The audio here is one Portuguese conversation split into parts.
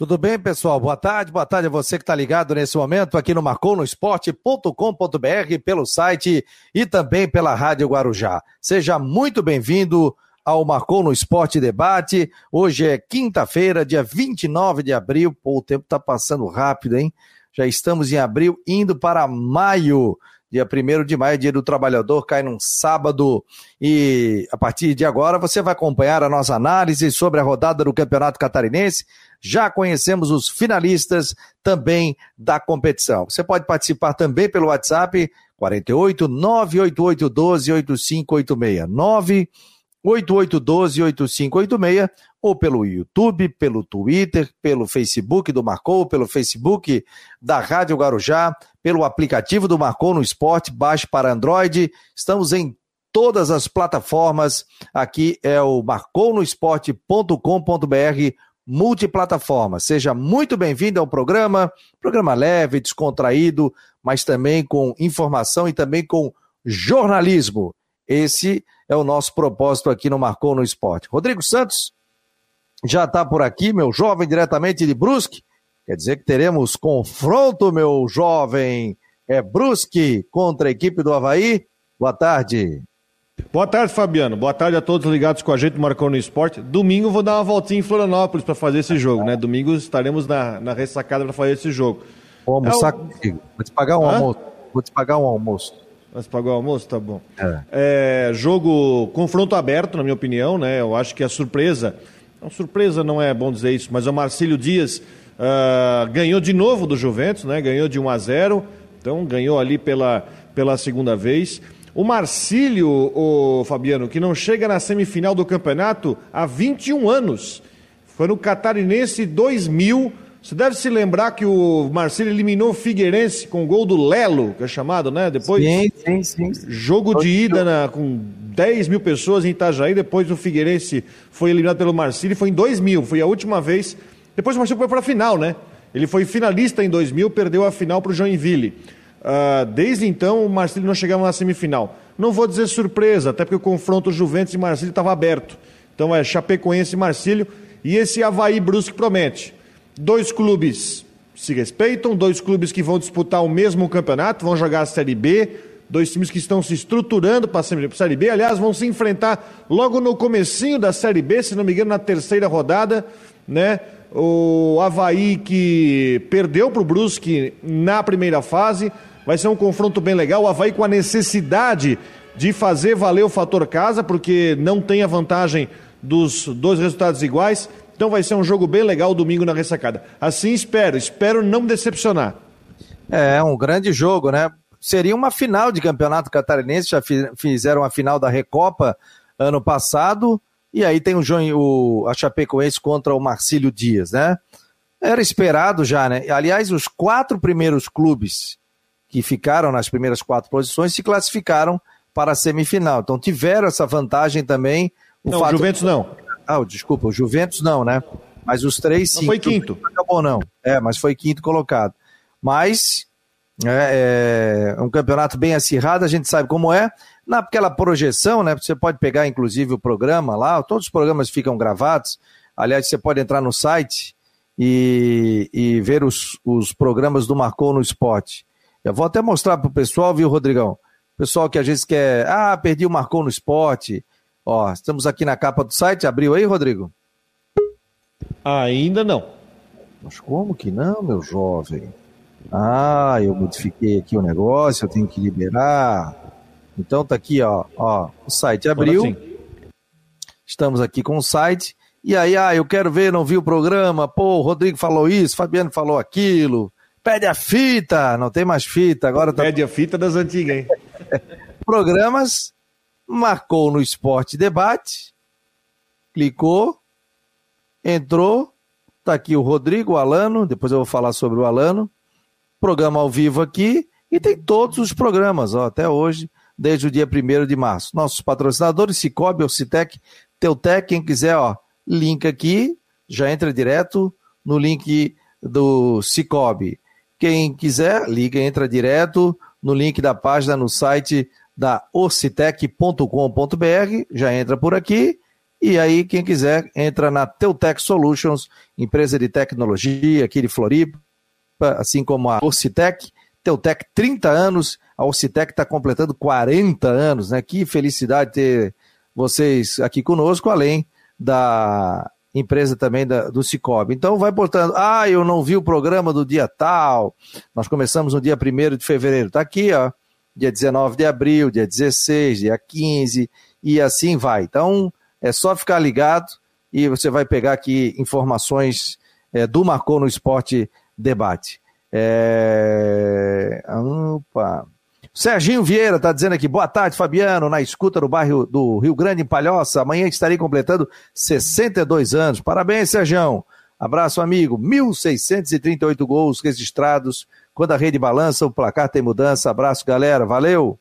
Tudo bem, pessoal? Boa tarde, boa tarde a você que está ligado nesse momento aqui no marconosport.com.br, pelo site e também pela Rádio Guarujá. Seja muito bem-vindo ao Marcou no Esporte Debate. Hoje é quinta-feira, dia 29 de abril. Pô, o tempo está passando rápido, hein? Já estamos em abril, indo para maio. Dia 1 de maio, dia do trabalhador, cai num sábado. E a partir de agora você vai acompanhar a nossa análise sobre a rodada do Campeonato Catarinense. Já conhecemos os finalistas também da competição. Você pode participar também pelo WhatsApp 48 988 12 8586. 9 8812-8586 ou pelo YouTube, pelo Twitter, pelo Facebook do Marcou, pelo Facebook da Rádio Guarujá, pelo aplicativo do Marcou no Esporte, baixe para Android. Estamos em todas as plataformas. Aqui é o marconosport.com.br multiplataforma. Seja muito bem-vindo ao programa, programa leve, descontraído, mas também com informação e também com jornalismo. Esse é o nosso propósito aqui no Marcou no Esporte. Rodrigo Santos já está por aqui, meu jovem, diretamente de Brusque. Quer dizer que teremos confronto, meu jovem. É Brusque contra a equipe do Havaí. Boa tarde. Boa tarde, Fabiano. Boa tarde a todos ligados com a gente, Marcou no Esporte. Domingo vou dar uma voltinha em Florianópolis para fazer esse jogo, né? Domingo estaremos na, na ressacada para fazer esse jogo. Vou almoçar é o... contigo. Vou te pagar um Hã? almoço. Vou te pagar um almoço. Mas pagou o almoço? Tá bom. É. é. jogo, confronto aberto, na minha opinião, né? Eu acho que a surpresa, não, surpresa não é bom dizer isso, mas o Marcílio Dias uh, ganhou de novo do Juventus, né? Ganhou de 1 a 0 então ganhou ali pela, pela segunda vez. O Marcílio, o Fabiano, que não chega na semifinal do campeonato há 21 anos. Foi no Catarinense 2000 você deve se lembrar que o Marcelo eliminou o Figueirense com o gol do Lelo, que é chamado, né? Depois. Sim, sim, sim. Jogo de ida na, com 10 mil pessoas em Itajaí. Depois o Figueirense foi eliminado pelo Marcelo e foi em 2000. Foi a última vez. Depois o Marcelo foi para a final, né? Ele foi finalista em 2000, perdeu a final para o Joinville. Uh, desde então o Marcelo não chegava na semifinal. Não vou dizer surpresa, até porque o confronto Juventus e Marcílio estava aberto. Então é Chapecoense e Marcílio. E esse Havaí Brusque promete. Dois clubes se respeitam, dois clubes que vão disputar o mesmo campeonato, vão jogar a Série B, dois times que estão se estruturando para a Série B, aliás, vão se enfrentar logo no comecinho da Série B, se não me engano, na terceira rodada, né? O Havaí que perdeu para o Brusque na primeira fase, vai ser um confronto bem legal, o Havaí com a necessidade de fazer valer o fator casa, porque não tem a vantagem dos dois resultados iguais, então vai ser um jogo bem legal domingo na ressacada. Assim espero, espero não decepcionar. É, um grande jogo, né? Seria uma final de campeonato catarinense, já fizeram a final da Recopa ano passado, e aí tem o, João, o a Chapecoense contra o Marcílio Dias, né? Era esperado já, né? Aliás, os quatro primeiros clubes que ficaram nas primeiras quatro posições se classificaram para a semifinal. Então tiveram essa vantagem também. O não, fato... Juventus não. Ah, desculpa, o Juventus não, né? Mas os três sim. Não foi quinto. Acabou não. É, mas foi quinto colocado. Mas é, é, um campeonato bem acirrado, a gente sabe como é. Naquela projeção, né? Você pode pegar, inclusive, o programa lá, todos os programas ficam gravados. Aliás, você pode entrar no site e, e ver os, os programas do Marcou no Esporte. Eu vou até mostrar para o pessoal, viu, Rodrigão? Pessoal que às vezes quer, ah, perdi o Marcou no Esporte, Ó, estamos aqui na capa do site. Abriu aí, Rodrigo? Ainda não. Mas como que não, meu jovem? Ah, eu modifiquei aqui o negócio, eu tenho que liberar. Então tá aqui, ó, ó, o site abriu. Assim. Estamos aqui com o site. E aí, ah, eu quero ver, não vi o programa. Pô, o Rodrigo falou isso, Fabiano falou aquilo. Pede a fita, não tem mais fita, agora tá... Pede a fita das antigas, hein? Programas marcou no Esporte Debate, clicou, entrou, tá aqui o Rodrigo, o Alano, depois eu vou falar sobre o Alano, programa ao vivo aqui, e tem todos os programas, ó, até hoje, desde o dia 1 de março. Nossos patrocinadores, Cicobi, Ocitec, Teutec, quem quiser, ó, link aqui, já entra direto no link do Cicobi. Quem quiser, liga, entra direto no link da página no site da ocitec.com.br, já entra por aqui E aí, quem quiser, entra na Teutec Solutions, empresa de tecnologia aqui de Floripa, assim como a Orcitec. Teutec, 30 anos, a Orcitec está completando 40 anos, né? Que felicidade ter vocês aqui conosco, além da empresa também da, do Cicobi. Então vai portando, ah, eu não vi o programa do dia tal, nós começamos no dia 1 de fevereiro, está aqui, ó, dia 19 de abril, dia 16, dia 15, e assim vai. Então é só ficar ligado e você vai pegar aqui informações é, do Marcou no Esporte Debate. É... Opa. Serginho Vieira está dizendo aqui, boa tarde, Fabiano, na escuta do bairro do Rio Grande, em Palhoça. Amanhã estarei completando 62 anos. Parabéns, Sergião. Abraço, amigo. 1.638 gols registrados. Quando a rede balança, o placar tem mudança. Abraço, galera. Valeu.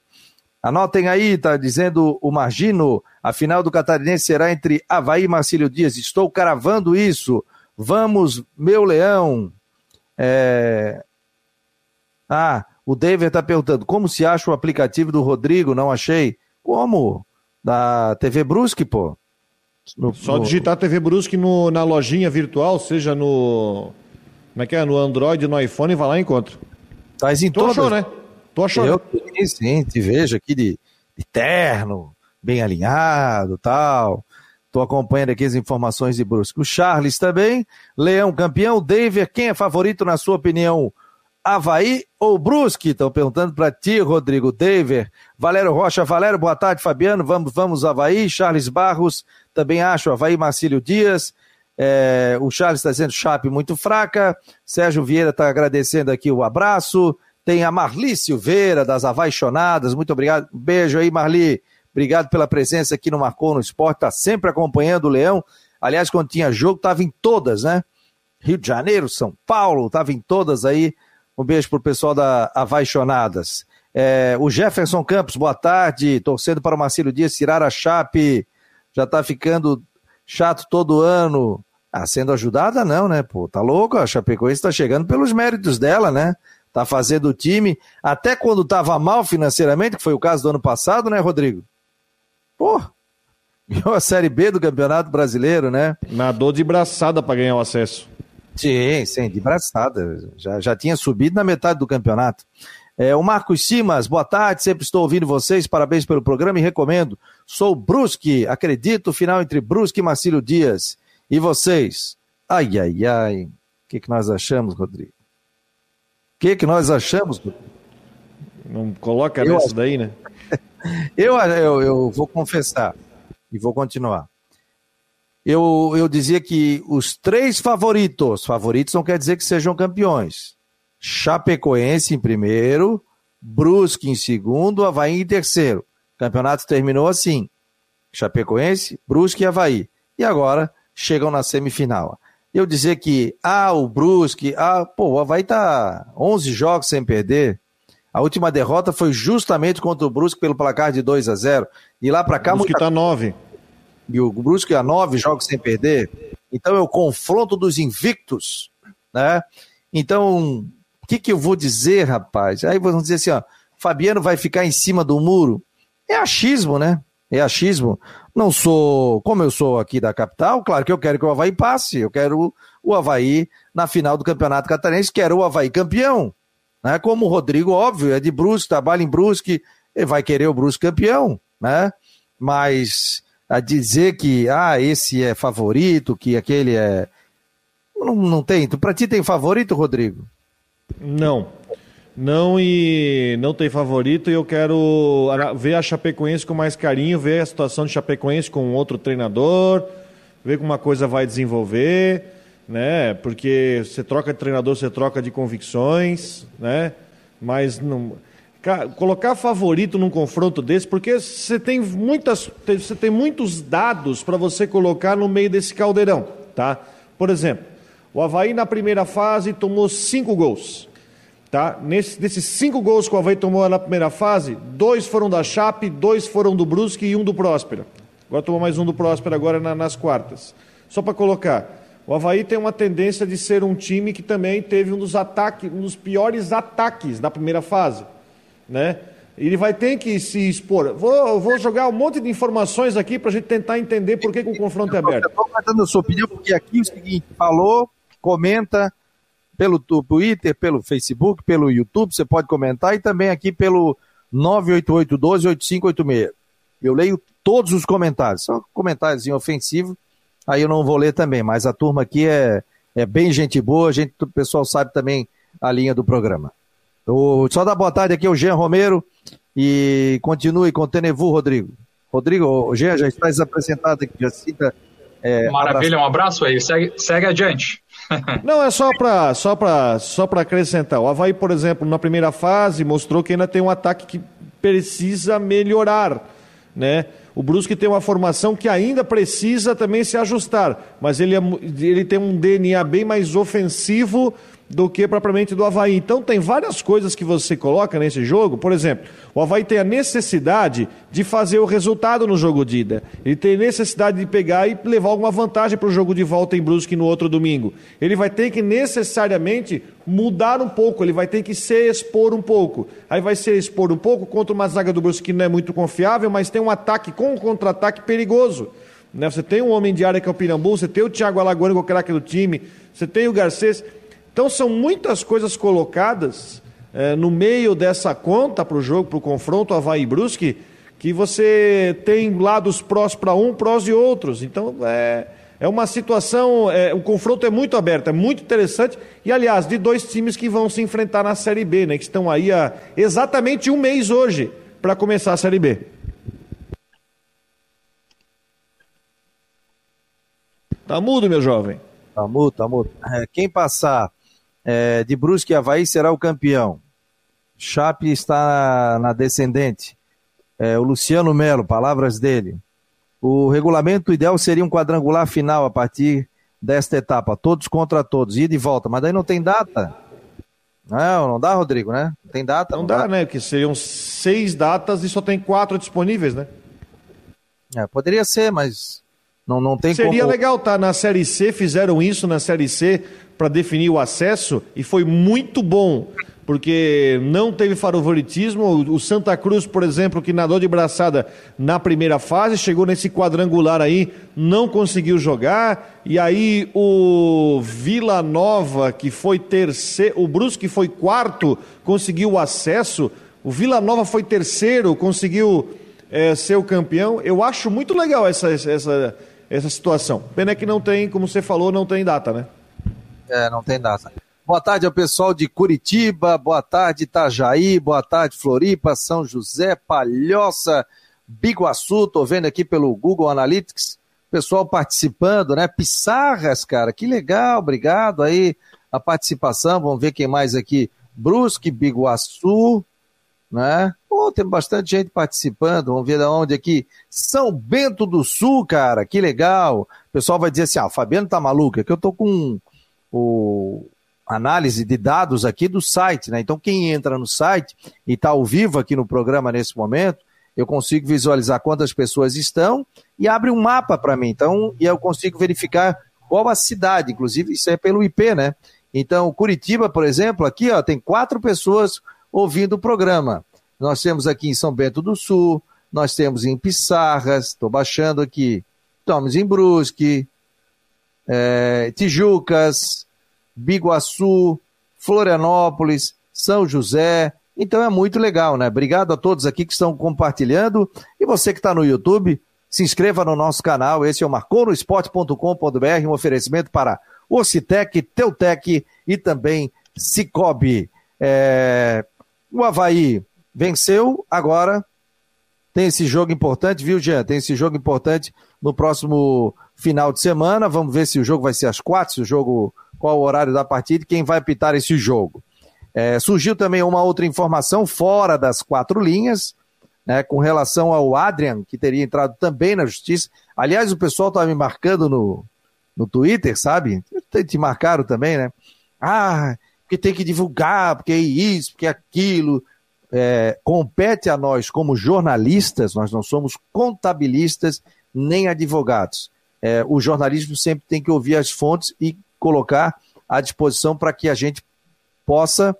Anotem aí, tá dizendo o Margino. A final do Catarinense será entre Havaí e Marcílio Dias. Estou cravando isso. Vamos, meu leão. É... Ah, o David está perguntando, como se acha o aplicativo do Rodrigo? Não achei. Como? Da TV Brusque, pô. No, Só no... digitar TV Brusque no, na lojinha virtual, seja no. Como é que é? No Android, no iPhone, e vai lá e encontra. Tá em tu todas. achou, né? Tu achou? Eu né? sim, te vejo aqui de, de terno, bem alinhado tal. Estou acompanhando aqui as informações de Brusque. O Charles também. Leão campeão. David, quem é favorito na sua opinião? Havaí ou Brusque? Estão perguntando para ti, Rodrigo Dever. Valério Rocha, Valério, boa tarde, Fabiano. Vamos, vamos, Havaí. Charles Barros, também acho. Havaí, Marcílio Dias. É, o Charles está dizendo Chape muito fraca. Sérgio Vieira está agradecendo aqui o abraço. Tem a Marli Silveira, das Avaixonadas. Muito obrigado. Beijo aí, Marli. Obrigado pela presença aqui no Marcou no Esporte. Está sempre acompanhando o Leão. Aliás, quando tinha jogo, estava em todas, né? Rio de Janeiro, São Paulo, estava em todas aí um beijo pro pessoal da Avaixonadas. É, o Jefferson Campos, boa tarde. Torcendo para o Marcelo Dias tirar a chape. Já tá ficando chato todo ano. Ah, sendo ajudada, não, né? Pô, tá louco? A Chapecoense tá chegando pelos méritos dela, né? Tá fazendo o time. Até quando tava mal financeiramente, que foi o caso do ano passado, né, Rodrigo? Pô, ganhou a Série B do Campeonato Brasileiro, né? Nadou de braçada para ganhar o acesso. Sim, sim, de braçada. Já, já tinha subido na metade do campeonato. É, o Marcos Simas, boa tarde, sempre estou ouvindo vocês, parabéns pelo programa e recomendo. Sou Brusque, acredito, final entre Brusque e Marcílio Dias. E vocês? Ai, ai, ai. O que, que nós achamos, Rodrigo? O que, que nós achamos, Rodrigo? Não coloca eu nessa daí, né? eu, eu, eu vou confessar e vou continuar eu, eu dizia que os três favoritos, favoritos não quer dizer que sejam campeões. Chapecoense em primeiro, Brusque em segundo, Havaí em terceiro. O campeonato terminou assim. Chapecoense, Brusque e Havaí. E agora chegam na semifinal. Eu dizia que, ah, o Brusque, ah, pô, o Havaí tá 11 jogos sem perder. A última derrota foi justamente contra o Brusque pelo placar de 2 a 0. E lá para cá... O Brusque muita... tá 9 e o Brusque a nove jogos sem perder. Então é o confronto dos invictos, né? Então, o que, que eu vou dizer, rapaz? Aí vão dizer assim, ó, Fabiano vai ficar em cima do muro. É achismo, né? É achismo. Não sou, como eu sou aqui da capital, claro que eu quero que o Havaí passe. Eu quero o Havaí na final do Campeonato Catarinense, quero o Havaí campeão. Né? Como o Rodrigo, óbvio, é de Brusque, trabalha em Brusque, ele vai querer o Brusque campeão, né? Mas a dizer que ah, esse é favorito, que aquele é. Não, não tem. Para ti tem favorito, Rodrigo? Não. Não e não tem favorito e eu quero ver a Chapecoense com mais carinho, ver a situação de Chapecoense com outro treinador, ver como uma coisa vai desenvolver, né? Porque você troca de treinador, você troca de convicções, né? Mas não colocar favorito num confronto desse, porque você tem muitas, você tem muitos dados para você colocar no meio desse caldeirão, tá? Por exemplo, o Havaí na primeira fase tomou cinco gols, tá? Nesse, desses cinco gols que o Havaí tomou na primeira fase, dois foram da Chape, dois foram do Brusque e um do Próspera. Agora tomou mais um do Próspera agora na, nas quartas. Só para colocar, o Havaí tem uma tendência de ser um time que também teve um dos ataques, um dos piores ataques na primeira fase né? Ele vai ter que se expor. Vou, vou jogar um monte de informações aqui para a gente tentar entender por que, que o confronto é aberto. Estou dando a sua opinião, porque aqui é o seguinte, falou, comenta pelo Twitter, pelo Facebook, pelo YouTube, você pode comentar, e também aqui pelo 988-12-8586. Eu leio todos os comentários, só comentários ofensivos, aí eu não vou ler também, mas a turma aqui é, é bem gente boa, a gente, o pessoal sabe também a linha do programa. O, só dar boa tarde aqui ao Jean Romero e continue com o Tenevu, Rodrigo. Rodrigo, o Jean já está apresentado aqui, já cita. É, Maravilha, abraço. um abraço aí, segue, segue adiante. Não, é só para só só acrescentar. O Havaí, por exemplo, na primeira fase, mostrou que ainda tem um ataque que precisa melhorar. Né? O Brusque tem uma formação que ainda precisa também se ajustar, mas ele, é, ele tem um DNA bem mais ofensivo do que propriamente do Havaí. Então tem várias coisas que você coloca nesse jogo. Por exemplo, o Havaí tem a necessidade de fazer o resultado no jogo de ida. Ele tem necessidade de pegar e levar alguma vantagem para o jogo de volta em Brusque no outro domingo. Ele vai ter que necessariamente mudar um pouco, ele vai ter que se expor um pouco. Aí vai se expor um pouco contra uma zaga do Brusque que não é muito confiável, mas tem um ataque com um contra-ataque perigoso. Né? Você tem um homem de área que é o Pirambu, você tem o Thiago Alagoano, que é o craque do time, você tem o Garcês. Então são muitas coisas colocadas é, no meio dessa conta para o jogo, para o confronto Havaí Brusque, que você tem lados prós para um, prós e outros. Então é, é uma situação, é, o confronto é muito aberto, é muito interessante. E aliás, de dois times que vão se enfrentar na Série B, né, que estão aí há exatamente um mês hoje para começar a Série B. Tá mudo, meu jovem. Tá mudo, tá mudo. É, quem passar é, de Brusque e Havaí será o campeão. Chape está na, descendente. É, o Luciano Melo, palavras dele. O regulamento ideal seria um quadrangular final a partir desta etapa, todos contra todos, ida e volta, mas daí não tem data. Não, não dá, Rodrigo, né? Não tem data. Não, não dá, dá, né? Que seriam seis datas e só tem quatro disponíveis, né? É, poderia ser, mas não, não tem Seria como... legal, tá? Na Série C, fizeram isso na Série C, para definir o acesso e foi muito bom, porque não teve favoritismo. O Santa Cruz, por exemplo, que nadou de braçada na primeira fase, chegou nesse quadrangular aí, não conseguiu jogar. E aí o Vila Nova, que foi terceiro, o Brusque foi quarto, conseguiu o acesso. O Vila Nova foi terceiro, conseguiu é, ser o campeão. Eu acho muito legal essa, essa, essa situação. Pena que não tem, como você falou, não tem data, né? É, não tem data. Boa tarde ao pessoal de Curitiba, boa tarde Itajaí, boa tarde Floripa, São José, Palhoça, Biguaçu, tô vendo aqui pelo Google Analytics, pessoal participando, né? Pissarras, cara, que legal, obrigado aí a participação, vamos ver quem mais aqui, Brusque, Biguaçu, né? Pô, tem bastante gente participando, vamos ver de onde aqui, São Bento do Sul, cara, que legal, o pessoal vai dizer assim, ah, o Fabiano tá maluco, é que eu tô com o análise de dados aqui do site, né? Então quem entra no site e está ao vivo aqui no programa nesse momento, eu consigo visualizar quantas pessoas estão e abre um mapa para mim. Então, e eu consigo verificar qual a cidade, inclusive isso é pelo IP, né? Então, Curitiba, por exemplo, aqui ó, tem quatro pessoas ouvindo o programa. Nós temos aqui em São Bento do Sul, nós temos em Pissarras, estou baixando aqui, estamos em Brusque, é, Tijucas, Biguaçu, Florianópolis, São José. Então é muito legal, né? Obrigado a todos aqui que estão compartilhando. E você que está no YouTube, se inscreva no nosso canal. Esse é o marconosport.com.br, um oferecimento para Ocitec, Teutec e também Cicobi. É... O Havaí venceu, agora tem esse jogo importante, viu, Jean? Tem esse jogo importante no próximo final de semana. Vamos ver se o jogo vai ser às quatro, se o jogo, qual o horário da partida e quem vai apitar esse jogo. É, surgiu também uma outra informação fora das quatro linhas, né, com relação ao Adrian, que teria entrado também na justiça. Aliás, o pessoal estava me marcando no, no Twitter, sabe? Te marcaram também, né? Ah, porque tem que divulgar, porque é isso, porque é aquilo. É, compete a nós, como jornalistas, nós não somos contabilistas nem advogados é, o jornalismo sempre tem que ouvir as fontes e colocar à disposição para que a gente possa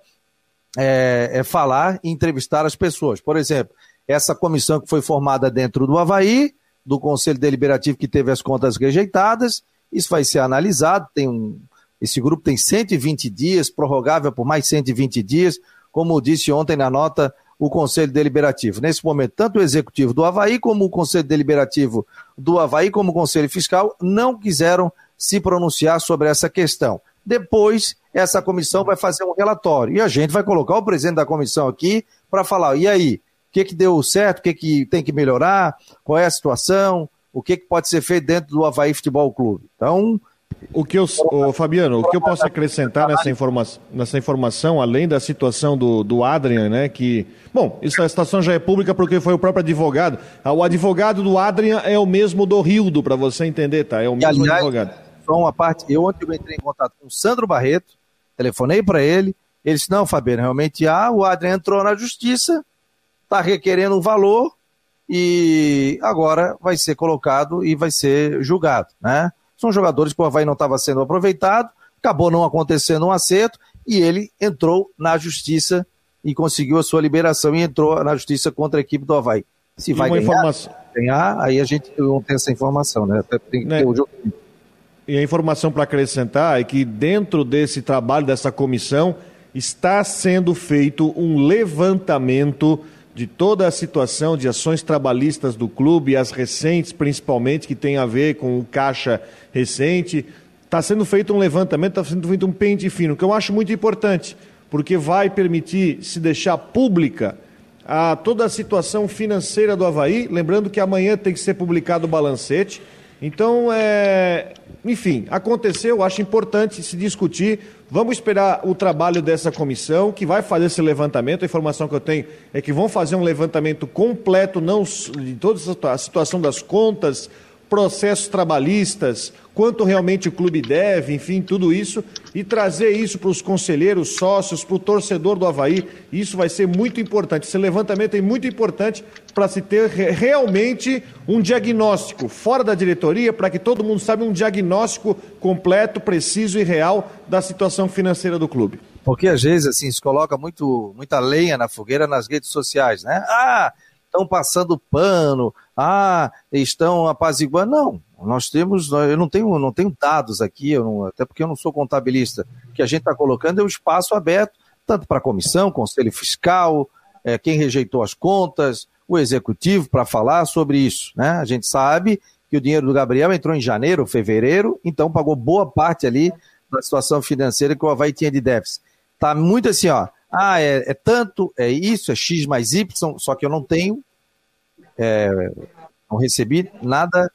é, é falar e entrevistar as pessoas. Por exemplo, essa comissão que foi formada dentro do Havaí, do Conselho Deliberativo que teve as contas rejeitadas, isso vai ser analisado, tem um, esse grupo tem 120 dias, prorrogável por mais 120 dias, como disse ontem na nota o Conselho Deliberativo. Nesse momento, tanto o Executivo do Havaí, como o Conselho Deliberativo do Havaí, como o Conselho Fiscal, não quiseram se pronunciar sobre essa questão. Depois, essa comissão vai fazer um relatório e a gente vai colocar o presidente da comissão aqui para falar: e aí, o que, que deu certo, o que, que tem que melhorar, qual é a situação, o que, que pode ser feito dentro do Havaí Futebol Clube. Então, o que eu, oh, Fabiano, o que eu posso acrescentar nessa, informa nessa informação, além da situação do, do Adrian, né, que, bom, essa situação já é pública porque foi o próprio advogado. Ah, o advogado do Adrian é o mesmo do Rildo, para você entender, tá? É o mesmo aliás, advogado. Só uma parte, eu ontem eu entrei em contato com o Sandro Barreto, telefonei para ele, ele disse, não, Fabiano, realmente há, o Adrian entrou na justiça, está requerendo um valor e agora vai ser colocado e vai ser julgado, né? São jogadores que o Havaí não estava sendo aproveitado, acabou não acontecendo um acerto e ele entrou na justiça e conseguiu a sua liberação e entrou na justiça contra a equipe do Havaí. Se vai ganhar, informação... ganhar, aí a gente não tem essa informação, né? Tem que né? ter o jogo. E a informação para acrescentar é que dentro desse trabalho dessa comissão está sendo feito um levantamento de toda a situação de ações trabalhistas do clube, as recentes principalmente, que tem a ver com o caixa recente. Está sendo feito um levantamento, está sendo feito um pente fino, que eu acho muito importante, porque vai permitir se deixar pública a toda a situação financeira do Havaí. Lembrando que amanhã tem que ser publicado o balancete. Então, é... enfim, aconteceu, acho importante se discutir. Vamos esperar o trabalho dessa comissão, que vai fazer esse levantamento. A informação que eu tenho é que vão fazer um levantamento completo, não de toda a situação das contas, processos trabalhistas, quanto realmente o clube deve, enfim, tudo isso, e trazer isso para os conselheiros, sócios, para o torcedor do Havaí. Isso vai ser muito importante. Esse levantamento é muito importante para se ter realmente um diagnóstico fora da diretoria, para que todo mundo saiba um diagnóstico completo, preciso e real da situação financeira do clube. Porque às vezes assim se coloca muito, muita lenha na fogueira nas redes sociais, né? Ah, estão passando pano, ah, estão apaziguando. Não, nós temos, eu não tenho, não tenho dados aqui, não, até porque eu não sou contabilista. O que a gente está colocando é um espaço aberto, tanto para a comissão, conselho fiscal, é, quem rejeitou as contas, o executivo, para falar sobre isso. Né? A gente sabe que o dinheiro do Gabriel entrou em janeiro, fevereiro, então pagou boa parte ali da situação financeira que o Havaí tinha de déficit. Está muito assim, ó, ah, é, é, tanto, é isso, é X mais Y, só que eu não tenho, é, não recebi nada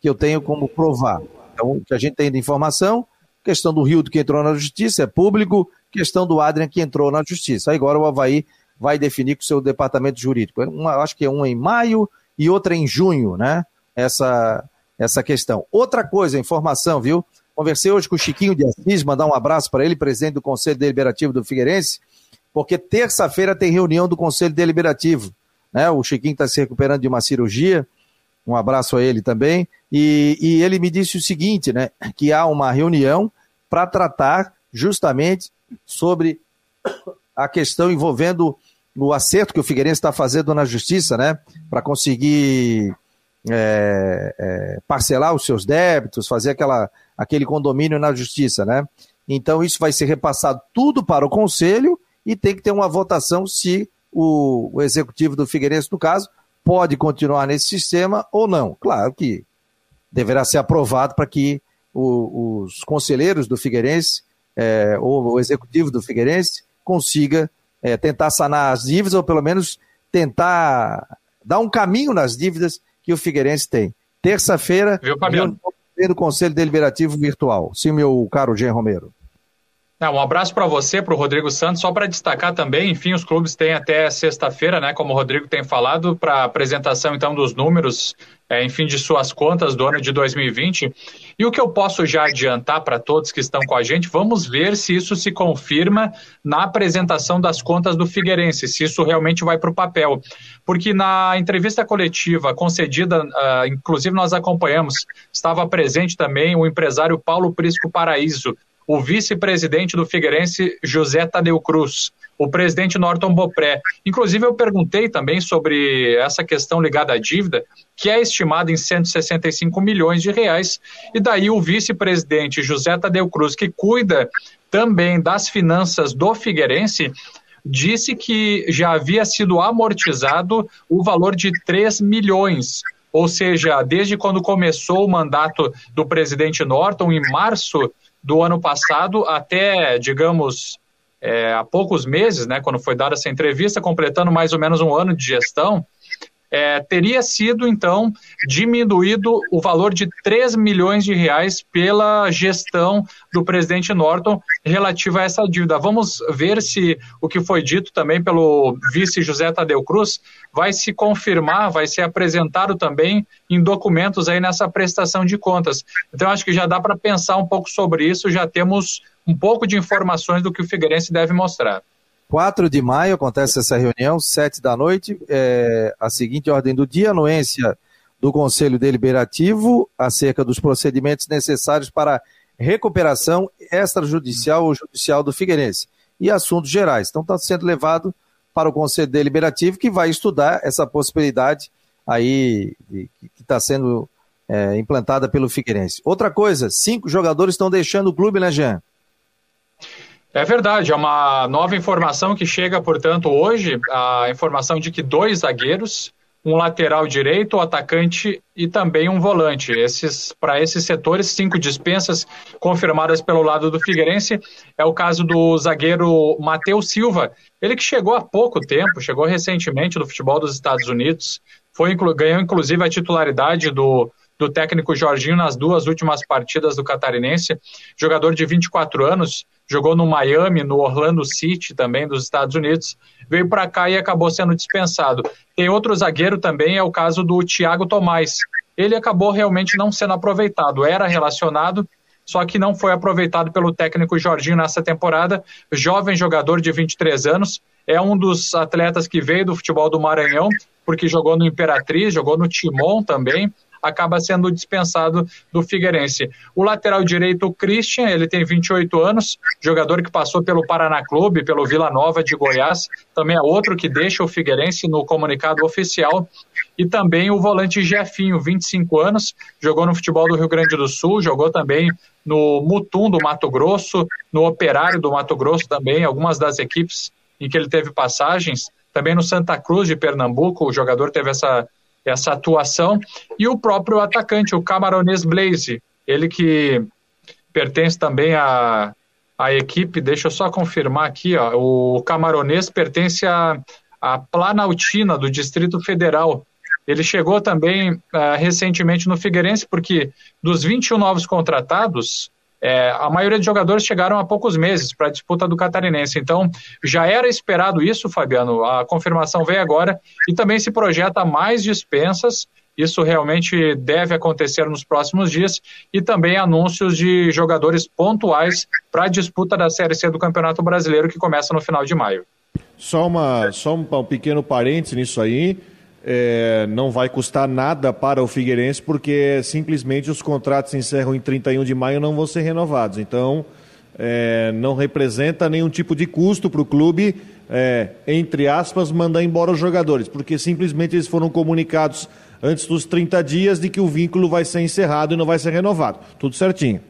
que eu tenho como provar. Então, o que a gente tem de informação, questão do Rio que entrou na justiça, é público, questão do Adrian que entrou na justiça. Agora o Havaí vai definir com o seu departamento jurídico. Uma, acho que é uma em maio e outra em junho, né? Essa, essa questão. Outra coisa, informação, viu? Conversei hoje com o Chiquinho de Assis, mandar um abraço para ele, presidente do Conselho Deliberativo do Figueirense porque terça-feira tem reunião do Conselho Deliberativo. Né? O Chiquinho está se recuperando de uma cirurgia, um abraço a ele também, e, e ele me disse o seguinte, né, que há uma reunião para tratar justamente sobre a questão envolvendo o acerto que o Figueirense está fazendo na justiça, né, para conseguir é, é, parcelar os seus débitos, fazer aquela, aquele condomínio na justiça, né? Então isso vai ser repassado tudo para o conselho e tem que ter uma votação se o, o executivo do Figueirense, no caso, pode continuar nesse sistema ou não. Claro que deverá ser aprovado para que o, os conselheiros do Figueirense, é, ou o executivo do Figueirense, consiga é, tentar sanar as dívidas, ou pelo menos tentar dar um caminho nas dívidas que o Figueirense tem. Terça-feira, no Conselho Deliberativo Virtual. Sim, meu caro Jean Romero. Um abraço para você, para o Rodrigo Santos. Só para destacar também, enfim, os clubes têm até sexta-feira, né, como o Rodrigo tem falado, para apresentação então dos números, é, enfim, de suas contas do ano de 2020. E o que eu posso já adiantar para todos que estão com a gente, vamos ver se isso se confirma na apresentação das contas do Figueirense, se isso realmente vai para o papel. Porque na entrevista coletiva concedida, uh, inclusive nós acompanhamos, estava presente também o empresário Paulo Prisco Paraíso, o vice-presidente do Figueirense, José Tadeu Cruz, o presidente Norton Bopré. Inclusive, eu perguntei também sobre essa questão ligada à dívida, que é estimada em 165 milhões de reais, e daí o vice-presidente José Tadeu Cruz, que cuida também das finanças do Figueirense, disse que já havia sido amortizado o valor de 3 milhões ou seja, desde quando começou o mandato do presidente Norton, em março do ano passado, até, digamos, é, há poucos meses, né, quando foi dada essa entrevista, completando mais ou menos um ano de gestão, é, teria sido, então, diminuído o valor de 3 milhões de reais pela gestão do presidente Norton relativa a essa dívida. Vamos ver se o que foi dito também pelo vice José Tadeu Cruz vai se confirmar, vai ser apresentado também em documentos aí nessa prestação de contas. Então, acho que já dá para pensar um pouco sobre isso, já temos um pouco de informações do que o Figueirense deve mostrar. 4 de maio acontece essa reunião, 7 da noite, é, a seguinte ordem do dia, anuência do Conselho Deliberativo acerca dos procedimentos necessários para recuperação extrajudicial ou judicial do Figueirense e assuntos gerais. Então está sendo levado para o Conselho Deliberativo que vai estudar essa possibilidade aí que está sendo é, implantada pelo Figueirense. Outra coisa, cinco jogadores estão deixando o clube, né, Jean? É verdade, é uma nova informação que chega, portanto, hoje, a informação de que dois zagueiros, um lateral direito, um atacante e também um volante. Esses para esses setores, cinco dispensas confirmadas pelo lado do Figueirense. É o caso do zagueiro Matheus Silva, ele que chegou há pouco tempo, chegou recentemente do futebol dos Estados Unidos, foi ganhou inclusive a titularidade do do técnico Jorginho nas duas últimas partidas do Catarinense. Jogador de 24 anos, jogou no Miami, no Orlando City também dos Estados Unidos, veio para cá e acabou sendo dispensado. Tem outro zagueiro também, é o caso do Thiago Tomás. Ele acabou realmente não sendo aproveitado, era relacionado, só que não foi aproveitado pelo técnico Jorginho nessa temporada. Jovem jogador de 23 anos, é um dos atletas que veio do futebol do Maranhão, porque jogou no Imperatriz, jogou no Timon também, acaba sendo dispensado do Figueirense. O lateral direito, o Christian, ele tem 28 anos, jogador que passou pelo Paraná Clube, pelo Vila Nova de Goiás, também é outro que deixa o Figueirense no comunicado oficial. E também o volante Jefinho, 25 anos, jogou no futebol do Rio Grande do Sul, jogou também no Mutum do Mato Grosso, no Operário do Mato Grosso também, algumas das equipes em que ele teve passagens. Também no Santa Cruz de Pernambuco, o jogador teve essa essa atuação. E o próprio atacante, o camaronês Blaze, ele que pertence também à, à equipe, deixa eu só confirmar aqui, ó, o camaronês pertence à, à Planaltina, do Distrito Federal. Ele chegou também uh, recentemente no Figueirense, porque dos 21 novos contratados, é, a maioria dos jogadores chegaram há poucos meses para a disputa do Catarinense. Então, já era esperado isso, Fabiano. A confirmação veio agora e também se projeta mais dispensas. Isso realmente deve acontecer nos próximos dias e também anúncios de jogadores pontuais para a disputa da Série C do Campeonato Brasileiro que começa no final de maio. Só, uma, só um, um pequeno parênteses nisso aí é, não vai custar nada para o Figueirense, porque simplesmente os contratos encerram em 31 de maio e não vão ser renovados. Então, é, não representa nenhum tipo de custo para o clube, é, entre aspas, mandar embora os jogadores, porque simplesmente eles foram comunicados antes dos 30 dias de que o vínculo vai ser encerrado e não vai ser renovado. Tudo certinho.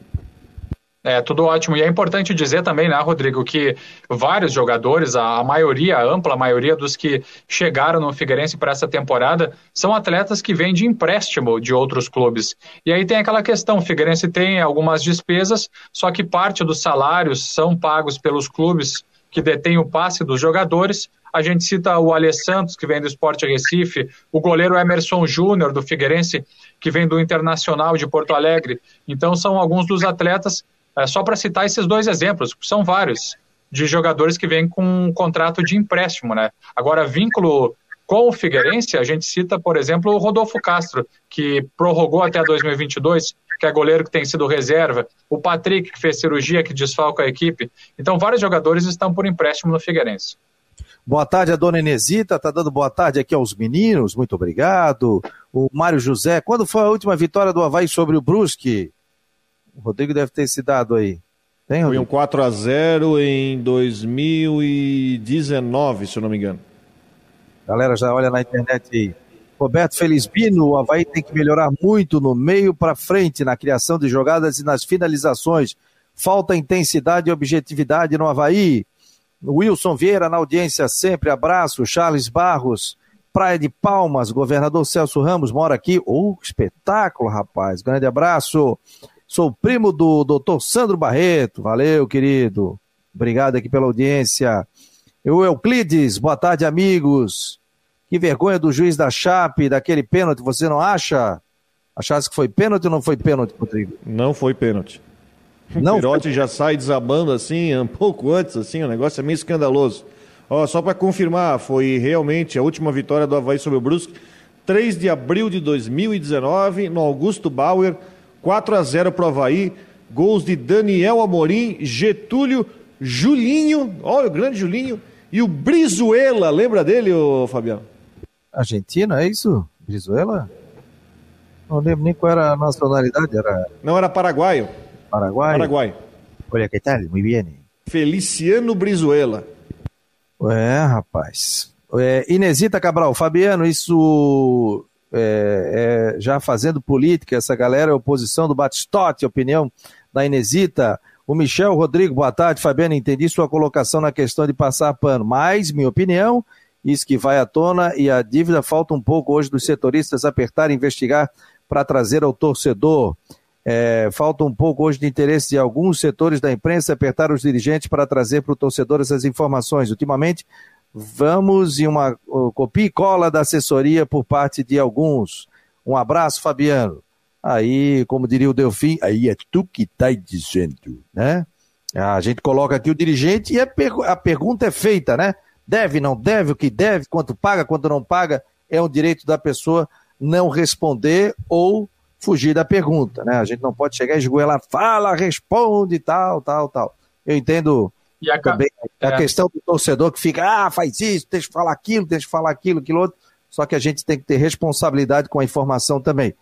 É, tudo ótimo. E é importante dizer também, né, Rodrigo, que vários jogadores, a, maioria, a ampla maioria dos que chegaram no Figueirense para essa temporada, são atletas que vêm de empréstimo de outros clubes. E aí tem aquela questão: o Figueirense tem algumas despesas, só que parte dos salários são pagos pelos clubes que detêm o passe dos jogadores. A gente cita o Alê Santos, que vem do Esporte Recife, o goleiro Emerson Júnior, do Figueirense, que vem do Internacional de Porto Alegre. Então, são alguns dos atletas é, só para citar esses dois exemplos, são vários, de jogadores que vêm com um contrato de empréstimo, né? Agora, vínculo com o Figueirense, a gente cita, por exemplo, o Rodolfo Castro, que prorrogou até 2022, que é goleiro que tem sido reserva, o Patrick, que fez cirurgia, que desfalca a equipe. Então, vários jogadores estão por empréstimo no Figueirense. Boa tarde a dona Inesita, tá dando boa tarde aqui aos meninos, muito obrigado. O Mário José, quando foi a última vitória do Havaí sobre o Brusque? O Rodrigo deve ter se dado aí. Tem, Foi um 4 a 0 em 2019, se eu não me engano. Galera já olha na internet aí. Roberto Felizbino, o Havaí tem que melhorar muito no meio para frente, na criação de jogadas e nas finalizações. Falta intensidade e objetividade no Havaí. Wilson Vieira na audiência sempre, abraço. Charles Barros, Praia de Palmas, governador Celso Ramos mora aqui. Oh, espetáculo, rapaz. Grande abraço. Sou primo do doutor Sandro Barreto. Valeu, querido. Obrigado aqui pela audiência. Eu, Euclides, boa tarde, amigos. Que vergonha do juiz da Chape, daquele pênalti, você não acha? Achasse que foi pênalti ou não foi pênalti, Rodrigo? Não foi pênalti. Não o Pirote foi... já sai desabando assim, um pouco antes, assim, o negócio é meio escandaloso. Ó, só para confirmar, foi realmente a última vitória do Havaí sobre o Brusque, 3 de abril de 2019, no Augusto Bauer, 4 a 0 para o Havaí, gols de Daniel Amorim, Getúlio, Julinho, olha o grande Julinho, e o Brizuela, lembra dele, ô Fabiano? Argentina, é isso? Brizuela? Não lembro nem qual era a nacionalidade. Era... Não, era paraguaio. Paraguai? Paraguai. Olha, que tal? Muito bem. Feliciano Brizuela. É, rapaz. É, Inesita Cabral, Fabiano, isso é, é, já fazendo política, essa galera é oposição do Batistote, opinião da Inesita. O Michel Rodrigo, boa tarde, Fabiano, entendi sua colocação na questão de passar pano, mas, minha opinião, isso que vai à tona e a dívida falta um pouco hoje dos setoristas apertar e investigar para trazer ao torcedor. É, falta um pouco hoje de interesse de alguns setores da imprensa apertar os dirigentes para trazer para o torcedor essas informações. Ultimamente, vamos em uma copia e cola da assessoria por parte de alguns. Um abraço, Fabiano. Aí, como diria o Delfim, aí é tu que está dizendo, né? A gente coloca aqui o dirigente e a, per a pergunta é feita, né? Deve, não deve, o que deve, quanto paga, quanto não paga, é um direito da pessoa não responder ou fugir da pergunta, né? A gente não pode chegar e esgoelar, fala, responde, tal, tal, tal. Eu entendo a, também a é. questão do torcedor que fica, ah, faz isso, deixa eu falar aquilo, deixa eu falar aquilo, aquilo outro. Só que a gente tem que ter responsabilidade com a informação também.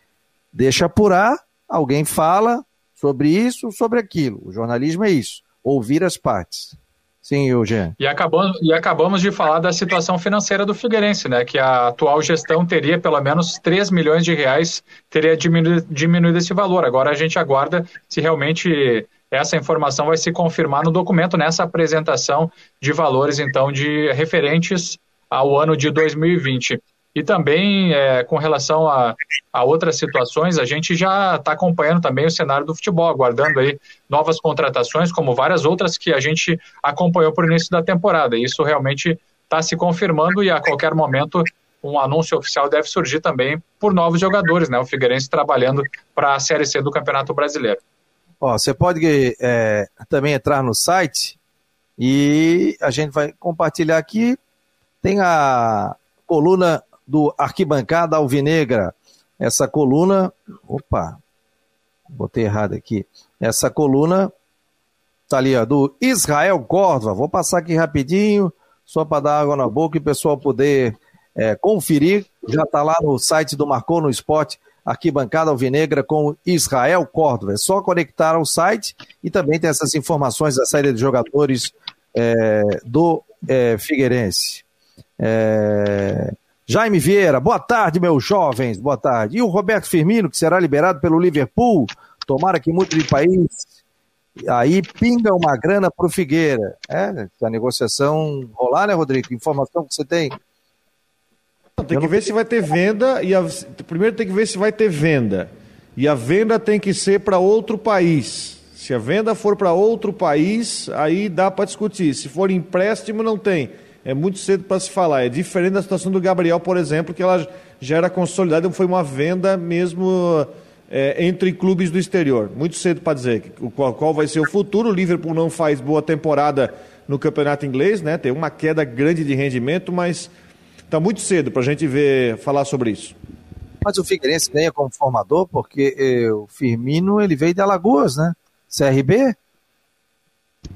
Deixa apurar, alguém fala sobre isso, sobre aquilo. O jornalismo é isso, ouvir as partes. Sim, Eugênio. E acabamos, e acabamos de falar da situação financeira do Figueirense, né? Que a atual gestão teria pelo menos 3 milhões de reais, teria diminuído, diminuído esse valor. Agora a gente aguarda se realmente essa informação vai se confirmar no documento, nessa apresentação de valores, então, de referentes ao ano de 2020. E também, é, com relação a, a, outras situações, a gente já está acompanhando também o cenário do futebol, aguardando aí novas contratações, como várias outras que a gente acompanhou por início da temporada. E isso realmente está se confirmando e a qualquer momento um anúncio oficial deve surgir também por novos jogadores, né? O Figueirense trabalhando para a Série C do Campeonato Brasileiro. Ó, você pode é, também entrar no site e a gente vai compartilhar aqui. Tem a coluna do Arquibancada Alvinegra. Essa coluna. Opa! Botei errado aqui. Essa coluna tá ali, ó, do Israel Córdova. Vou passar aqui rapidinho, só para dar água na boca e o pessoal poder é, conferir. Já está lá no site do Marcou no Esporte, Arquibancada Alvinegra com Israel Córdova. É só conectar ao site e também tem essas informações da saída de jogadores é, do é, Figueirense. É, Jaime Vieira, boa tarde, meus jovens, boa tarde. E o Roberto Firmino, que será liberado pelo Liverpool, tomara que muito de país. Aí pinga uma grana para o Figueira. É, a negociação rolar, né, Rodrigo? Informação que você tem. Não, tem que ver se vai ter venda e a... primeiro tem que ver se vai ter venda. E a venda tem que ser para outro país. Se a venda for para outro país, aí dá para discutir. Se for empréstimo, não tem é muito cedo para se falar. É diferente da situação do Gabriel, por exemplo, que ela já era consolidada, foi uma venda mesmo é, entre clubes do exterior. Muito cedo para dizer qual, qual vai ser o futuro. O Liverpool não faz boa temporada no campeonato inglês, né? Tem uma queda grande de rendimento, mas está muito cedo para a gente ver falar sobre isso. Mas o Figueirense ganha como formador porque eh, o Firmino ele veio de Alagoas, né? CRB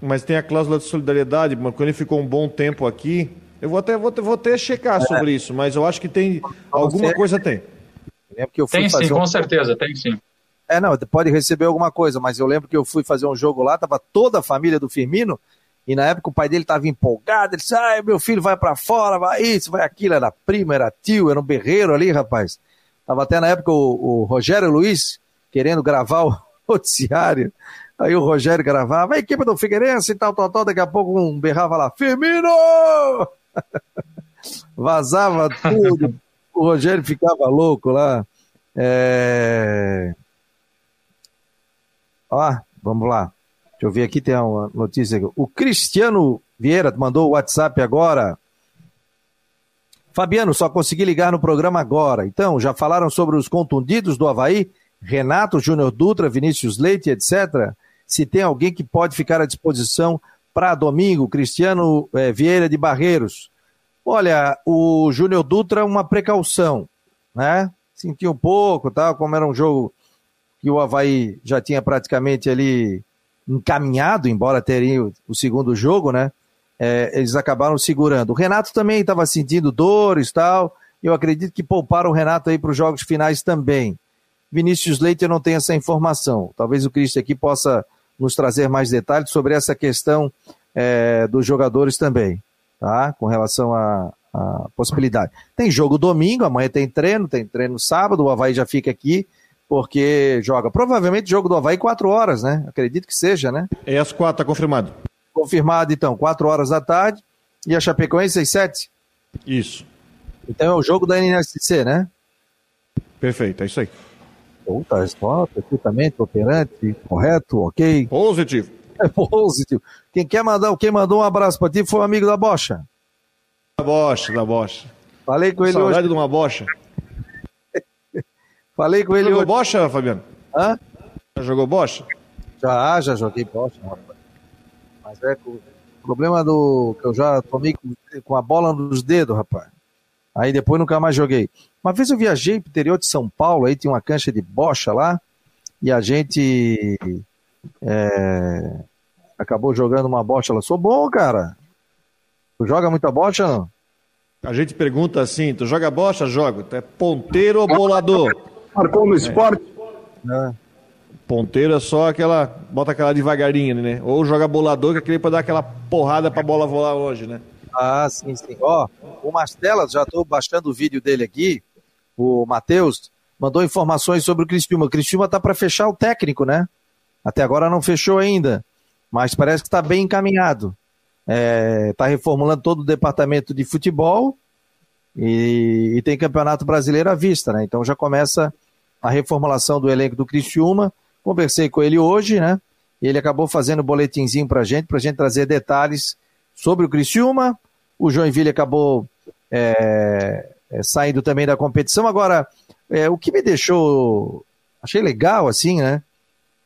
mas tem a cláusula de solidariedade, mas quando ele ficou um bom tempo aqui, eu vou até, vou, vou até checar é. sobre isso, mas eu acho que tem alguma coisa tem. É tem sim, um... com certeza, tem sim. É, não, pode receber alguma coisa, mas eu lembro que eu fui fazer um jogo lá, tava toda a família do Firmino, e na época o pai dele tava empolgado, ele disse, ah, meu filho vai para fora, vai isso, vai aquilo, era primo, era tio, era um berreiro ali, rapaz. Tava até na época o, o Rogério Luiz querendo gravar o noticiário, aí o Rogério gravava, a equipe do Figueirense e tal, tal, tal, daqui a pouco um berrava lá, Firmino! Vazava tudo, o Rogério ficava louco lá. É... Ó, vamos lá. Eu ver aqui, tem uma notícia. Aqui. O Cristiano Vieira mandou o WhatsApp agora. Fabiano, só consegui ligar no programa agora. Então, já falaram sobre os contundidos do Havaí? Renato, Júnior Dutra, Vinícius Leite, etc. Se tem alguém que pode ficar à disposição para domingo, Cristiano é, Vieira de Barreiros. Olha, o Júnior Dutra, uma precaução, né? Senti um pouco, tá? Como era um jogo que o Havaí já tinha praticamente ali encaminhado, embora teria o segundo jogo, né? É, eles acabaram segurando. O Renato também estava sentindo dores e tal. Eu acredito que pouparam o Renato aí para os jogos finais também. Vinícius Leite eu não tenho essa informação. Talvez o Cristo aqui possa nos trazer mais detalhes sobre essa questão é, dos jogadores também tá? Com relação à, possibilidade. Tem jogo domingo, amanhã tem treino, tem treino sábado, o Havaí já fica aqui, porque joga. Provavelmente jogo do Havaí 4 horas, né? Acredito que seja, né? É às 4, tá confirmado. Confirmado, então, 4 horas da tarde. E a Chapecoense às 7? Isso. Então é o jogo da NSC, né? Perfeito, é isso aí. Puta, resposta, perfeitamente, operante, correto, ok. Positivo. É positivo. Quem quer mandar, quem mandou um abraço pra ti foi um amigo da Bocha. Da Bocha, da Bocha. Falei com ele Saudade hoje. de uma Bocha. Falei com ele jogou hoje. Bocha, Fabiano? Hã? Já jogou Bocha? Já, já joguei Bocha, rapaz. Mas é o problema do que eu já tomei com, a bola nos dedos, rapaz. Aí depois nunca mais joguei. Uma vez eu viajei pro interior de São Paulo, aí tinha uma cancha de bocha lá, e a gente é, acabou jogando uma bocha. Ela, sou bom, cara. Tu joga muita bocha, não? A gente pergunta assim, tu joga bocha? Jogo. Tu é ponteiro ou bolador? Marcou no esporte? É. Ponteiro é só aquela, bota aquela devagarinho, né? Ou joga bolador, que é aquele pra dar aquela porrada pra bola voar hoje, né? Ah, sim, sim. Ó, o Mastela, já estou baixando o vídeo dele aqui, o Matheus, mandou informações sobre o Cristiúma. O Cristiúma tá para fechar o técnico, né? Até agora não fechou ainda, mas parece que está bem encaminhado. Está é, tá reformulando todo o departamento de futebol e, e, tem campeonato brasileiro à vista, né? Então já começa a reformulação do elenco do Criciúma. Conversei com ele hoje, né? Ele acabou fazendo um boletinzinho para gente, para gente trazer detalhes sobre o Criciúma. O Joinville acabou é, é, saindo também da competição. Agora, é, o que me deixou, achei legal, assim, né?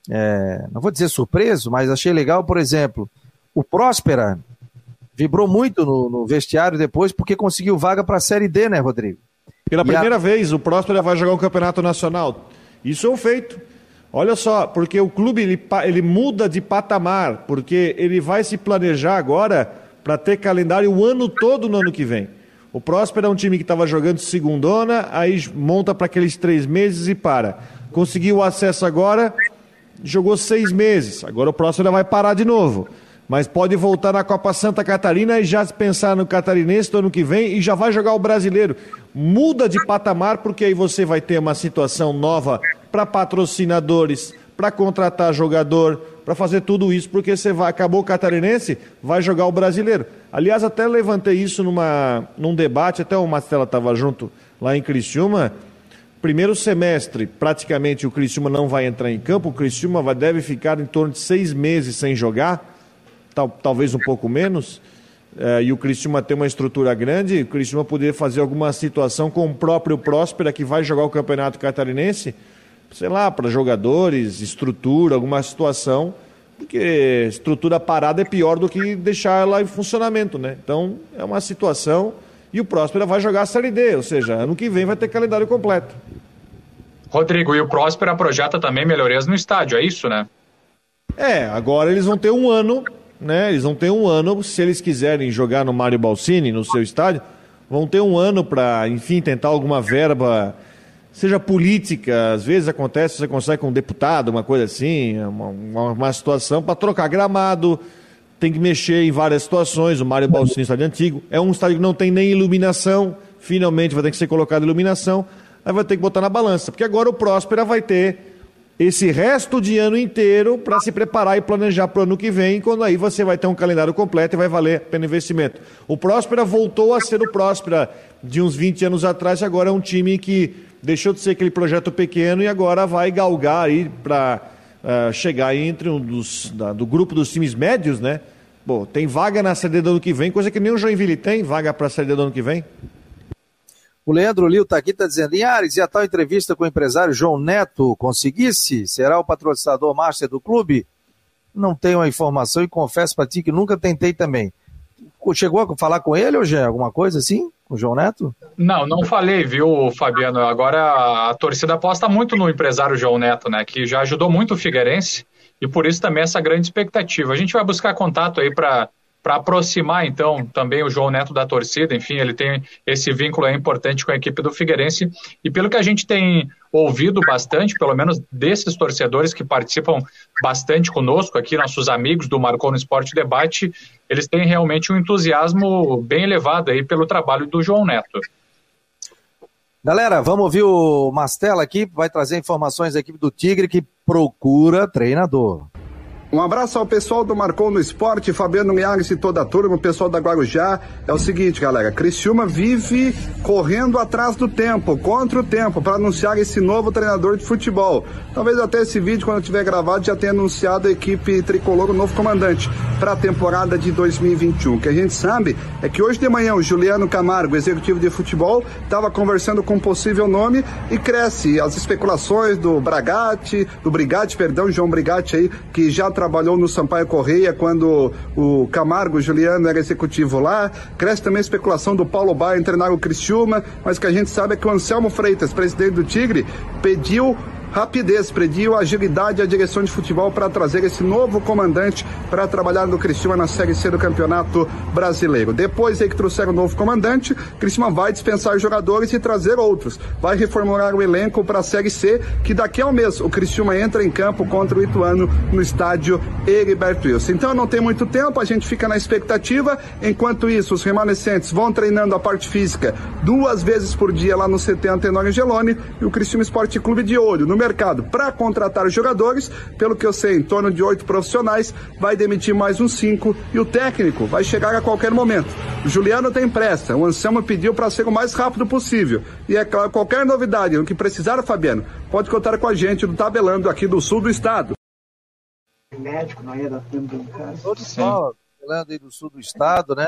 é, não vou dizer surpreso, mas achei legal, por exemplo, o Próspera vibrou muito no, no vestiário depois porque conseguiu vaga para a Série D, né, Rodrigo? Pela primeira a... vez, o Próspera vai jogar um campeonato nacional. Isso é um feito. Olha só, porque o clube ele, ele muda de patamar, porque ele vai se planejar agora para ter calendário o ano todo no ano que vem. O Próspera é um time que estava jogando segundona, aí monta para aqueles três meses e para. Conseguiu o acesso agora, jogou seis meses. Agora o próximo vai parar de novo. Mas pode voltar na Copa Santa Catarina e já pensar no catarinense do ano que vem e já vai jogar o brasileiro. Muda de patamar, porque aí você vai ter uma situação nova para patrocinadores, para contratar jogador, para fazer tudo isso, porque você vai, acabou o catarinense, vai jogar o brasileiro. Aliás, até levantei isso numa, num debate, até o Mastela estava junto lá em Criciúma Primeiro semestre, praticamente o Criciúma não vai entrar em campo, o Criciúma vai, deve ficar em torno de seis meses sem jogar, tal, talvez um pouco menos, é, e o Criciúma tem uma estrutura grande, o Criciúma poderia fazer alguma situação com o próprio Próspera, que vai jogar o Campeonato Catarinense, sei lá, para jogadores, estrutura, alguma situação, porque estrutura parada é pior do que deixar ela em funcionamento, né? Então, é uma situação e o Próspera vai jogar a Série D, ou seja, ano que vem vai ter calendário completo. Rodrigo, e o Próspera projeta também melhorias no estádio, é isso, né? É, agora eles vão ter um ano, né? Eles vão ter um ano, se eles quiserem jogar no Mário Balsini, no seu estádio, vão ter um ano para, enfim, tentar alguma verba, seja política, às vezes acontece, você consegue com um deputado, uma coisa assim, uma, uma, situação para trocar gramado, tem que mexer em várias situações. O Mário Balsini, estádio antigo, é um estádio que não tem nem iluminação, finalmente vai ter que ser colocado iluminação, aí vai ter que botar na balança, porque agora o Próspera vai ter esse resto de ano inteiro para se preparar e planejar para o ano que vem, quando aí você vai ter um calendário completo e vai valer pelo investimento. O Próspera voltou a ser o Próspera de uns 20 anos atrás, agora é um time que deixou de ser aquele projeto pequeno e agora vai galgar aí para uh, chegar entre um dos da, do grupo dos times médios, né? Bom, tem vaga na Série do ano que vem, coisa que nem o Joinville tem, vaga para a Série do ano que vem. O Leandro Lio está aqui, está dizendo, Linhares, e a tal entrevista com o empresário João Neto conseguisse? Será o patrocinador master do clube? Não tenho a informação e confesso para ti que nunca tentei também. Chegou a falar com ele, já alguma coisa assim? Com o João Neto? Não, não falei, viu, Fabiano? Agora a torcida aposta muito no empresário João Neto, né? Que já ajudou muito o Figueirense e por isso também essa grande expectativa. A gente vai buscar contato aí para para aproximar então também o João Neto da torcida, enfim, ele tem esse vínculo importante com a equipe do Figueirense e pelo que a gente tem ouvido bastante, pelo menos desses torcedores que participam bastante conosco aqui, nossos amigos do Marcou no Esporte Debate, eles têm realmente um entusiasmo bem elevado aí pelo trabalho do João Neto. Galera, vamos ouvir o Mastella aqui, vai trazer informações da equipe do Tigre que procura treinador. Um abraço ao pessoal do Marcou no Esporte, Fabiano Miares e toda a turma, o pessoal da Guarujá. É o seguinte, galera, Criciúma vive correndo atrás do tempo, contra o tempo, para anunciar esse novo treinador de futebol. Talvez até esse vídeo, quando tiver gravado, já tenha anunciado a equipe tricolor, o novo comandante, para a temporada de 2021. O que a gente sabe é que hoje de manhã o Juliano Camargo, executivo de futebol, estava conversando com um possível nome e cresce as especulações do Bragatti, do Brigatti, perdão, João Brigatti aí, que já trabalhou no Sampaio Correia quando o Camargo Juliano era executivo lá. Cresce também a especulação do Paulo Baia treinar o Criciúma, mas que a gente sabe é que o Anselmo Freitas, presidente do Tigre, pediu rapidez, pediu agilidade à direção de futebol para trazer esse novo comandante para trabalhar no Criciúma na Série C do Campeonato Brasileiro. Depois aí que trouxeram o novo comandante, Criciúma vai dispensar jogadores e trazer outros. Vai reformular o elenco para a Série C, que daqui a um mês o Criciúma entra em campo contra o Ituano no estádio Heriberto Wilson. Então não tem muito tempo, a gente fica na expectativa. Enquanto isso, os remanescentes vão treinando a parte física duas vezes por dia lá no CT Antenor Angeloni e o Criciúma Esporte Clube de olho no mercado para contratar jogadores. Pelo que eu sei, em torno de oito profissionais, vai demitir mais uns cinco e o técnico vai chegar a qualquer momento. O Juliano tem pressa, o Anselmo pediu para ser o mais rápido possível. E é claro, qualquer novidade, o que precisar, Fabiano, pode contar com a gente do Tabelando aqui do sul do estado. Médico, não ia dar tempo de Tabelando aí do sul do estado, né?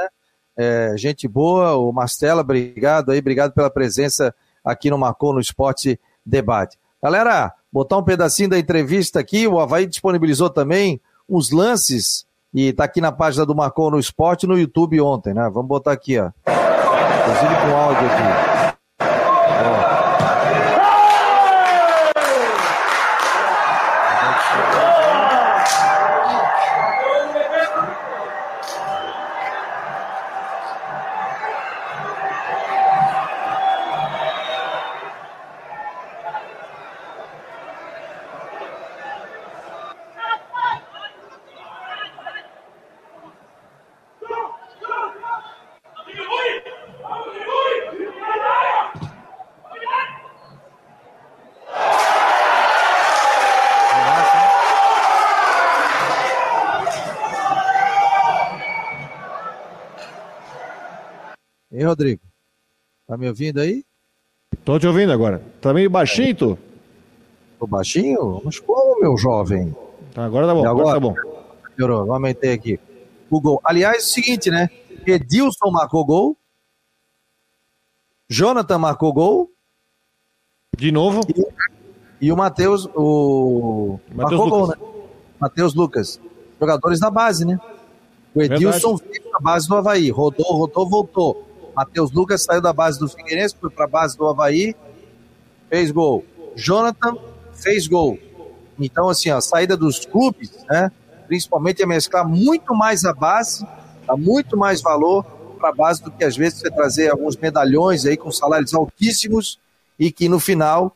É, gente boa, o Mastela, obrigado aí, obrigado pela presença aqui no Marcou no Esporte Debate. Galera, botar um pedacinho da entrevista aqui, o Havaí disponibilizou também uns lances, e tá aqui na página do Marcou no Esporte no YouTube ontem, né? Vamos botar aqui, ó. Inclusive com áudio aqui. Rodrigo? Tá me ouvindo aí? Tô te ouvindo agora. Tá meio baixinho, tu? Tô baixinho? Mas como, meu jovem? Tá, agora tá bom, agora, agora tá bom. Melhorou, aumentei aqui. O gol. Aliás, é o seguinte, né? Edilson marcou gol. Jonathan marcou gol. De novo. E, e o Matheus, o. Matheus Lucas. Gol, né? Matheus Lucas. Jogadores da base, né? O Edilson veio da base do Havaí. Rodou, rodou, voltou. Matheus Lucas saiu da base do Figueirense, foi para a base do Havaí, fez gol. Jonathan fez gol. Então, assim, a saída dos clubes, né, principalmente é mesclar muito mais a base, dá muito mais valor para a base do que às vezes você trazer alguns medalhões aí com salários altíssimos e que no final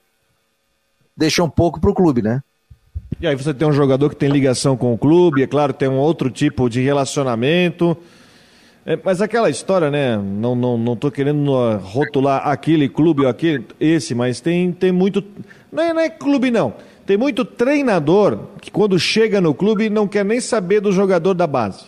deixa um pouco para o clube, né? E aí você tem um jogador que tem ligação com o clube, é claro, tem um outro tipo de relacionamento. É, mas aquela história, né? Não, não, não tô querendo rotular aquele clube ou aquele, esse, mas tem, tem muito. Não é, não é clube, não. Tem muito treinador que quando chega no clube não quer nem saber do jogador da base.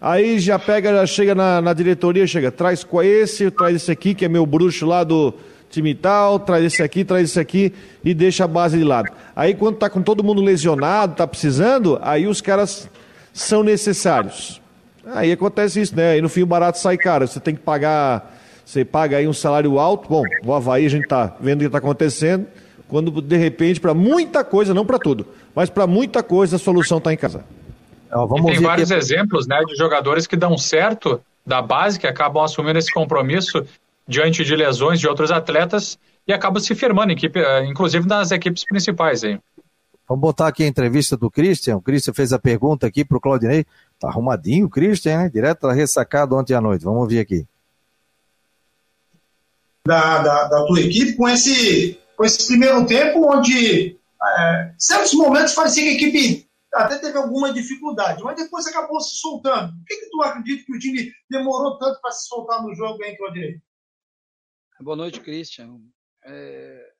Aí já pega, já chega na, na diretoria, chega, traz com esse, traz esse aqui, que é meu bruxo lá do time tal, traz esse aqui, traz esse aqui e deixa a base de lado. Aí quando tá com todo mundo lesionado, tá precisando, aí os caras são necessários. Aí acontece isso, né? Aí no fim o barato sai caro. Você tem que pagar, você paga aí um salário alto. Bom, o Havaí a gente tá vendo o que está acontecendo. Quando de repente, para muita coisa, não para tudo, mas para muita coisa a solução está em casa. e tem vários aqui. exemplos né, de jogadores que dão certo da base, que acabam assumindo esse compromisso diante de lesões de outros atletas e acabam se firmando, equipe, eh, inclusive nas equipes principais. Hein? Vamos botar aqui a entrevista do Christian. O Christian fez a pergunta aqui para o Claudinei. Tá arrumadinho o Christian, né? Direto da ressacado ontem à noite. Vamos ouvir aqui. Da, da, da tua equipe com esse com esse primeiro tempo, onde é, certos momentos parecia que a equipe até teve alguma dificuldade, mas depois acabou se soltando. Por que, que tu acredita que o time demorou tanto para se soltar no jogo, hein, Claudio? Boa noite, Christian. É...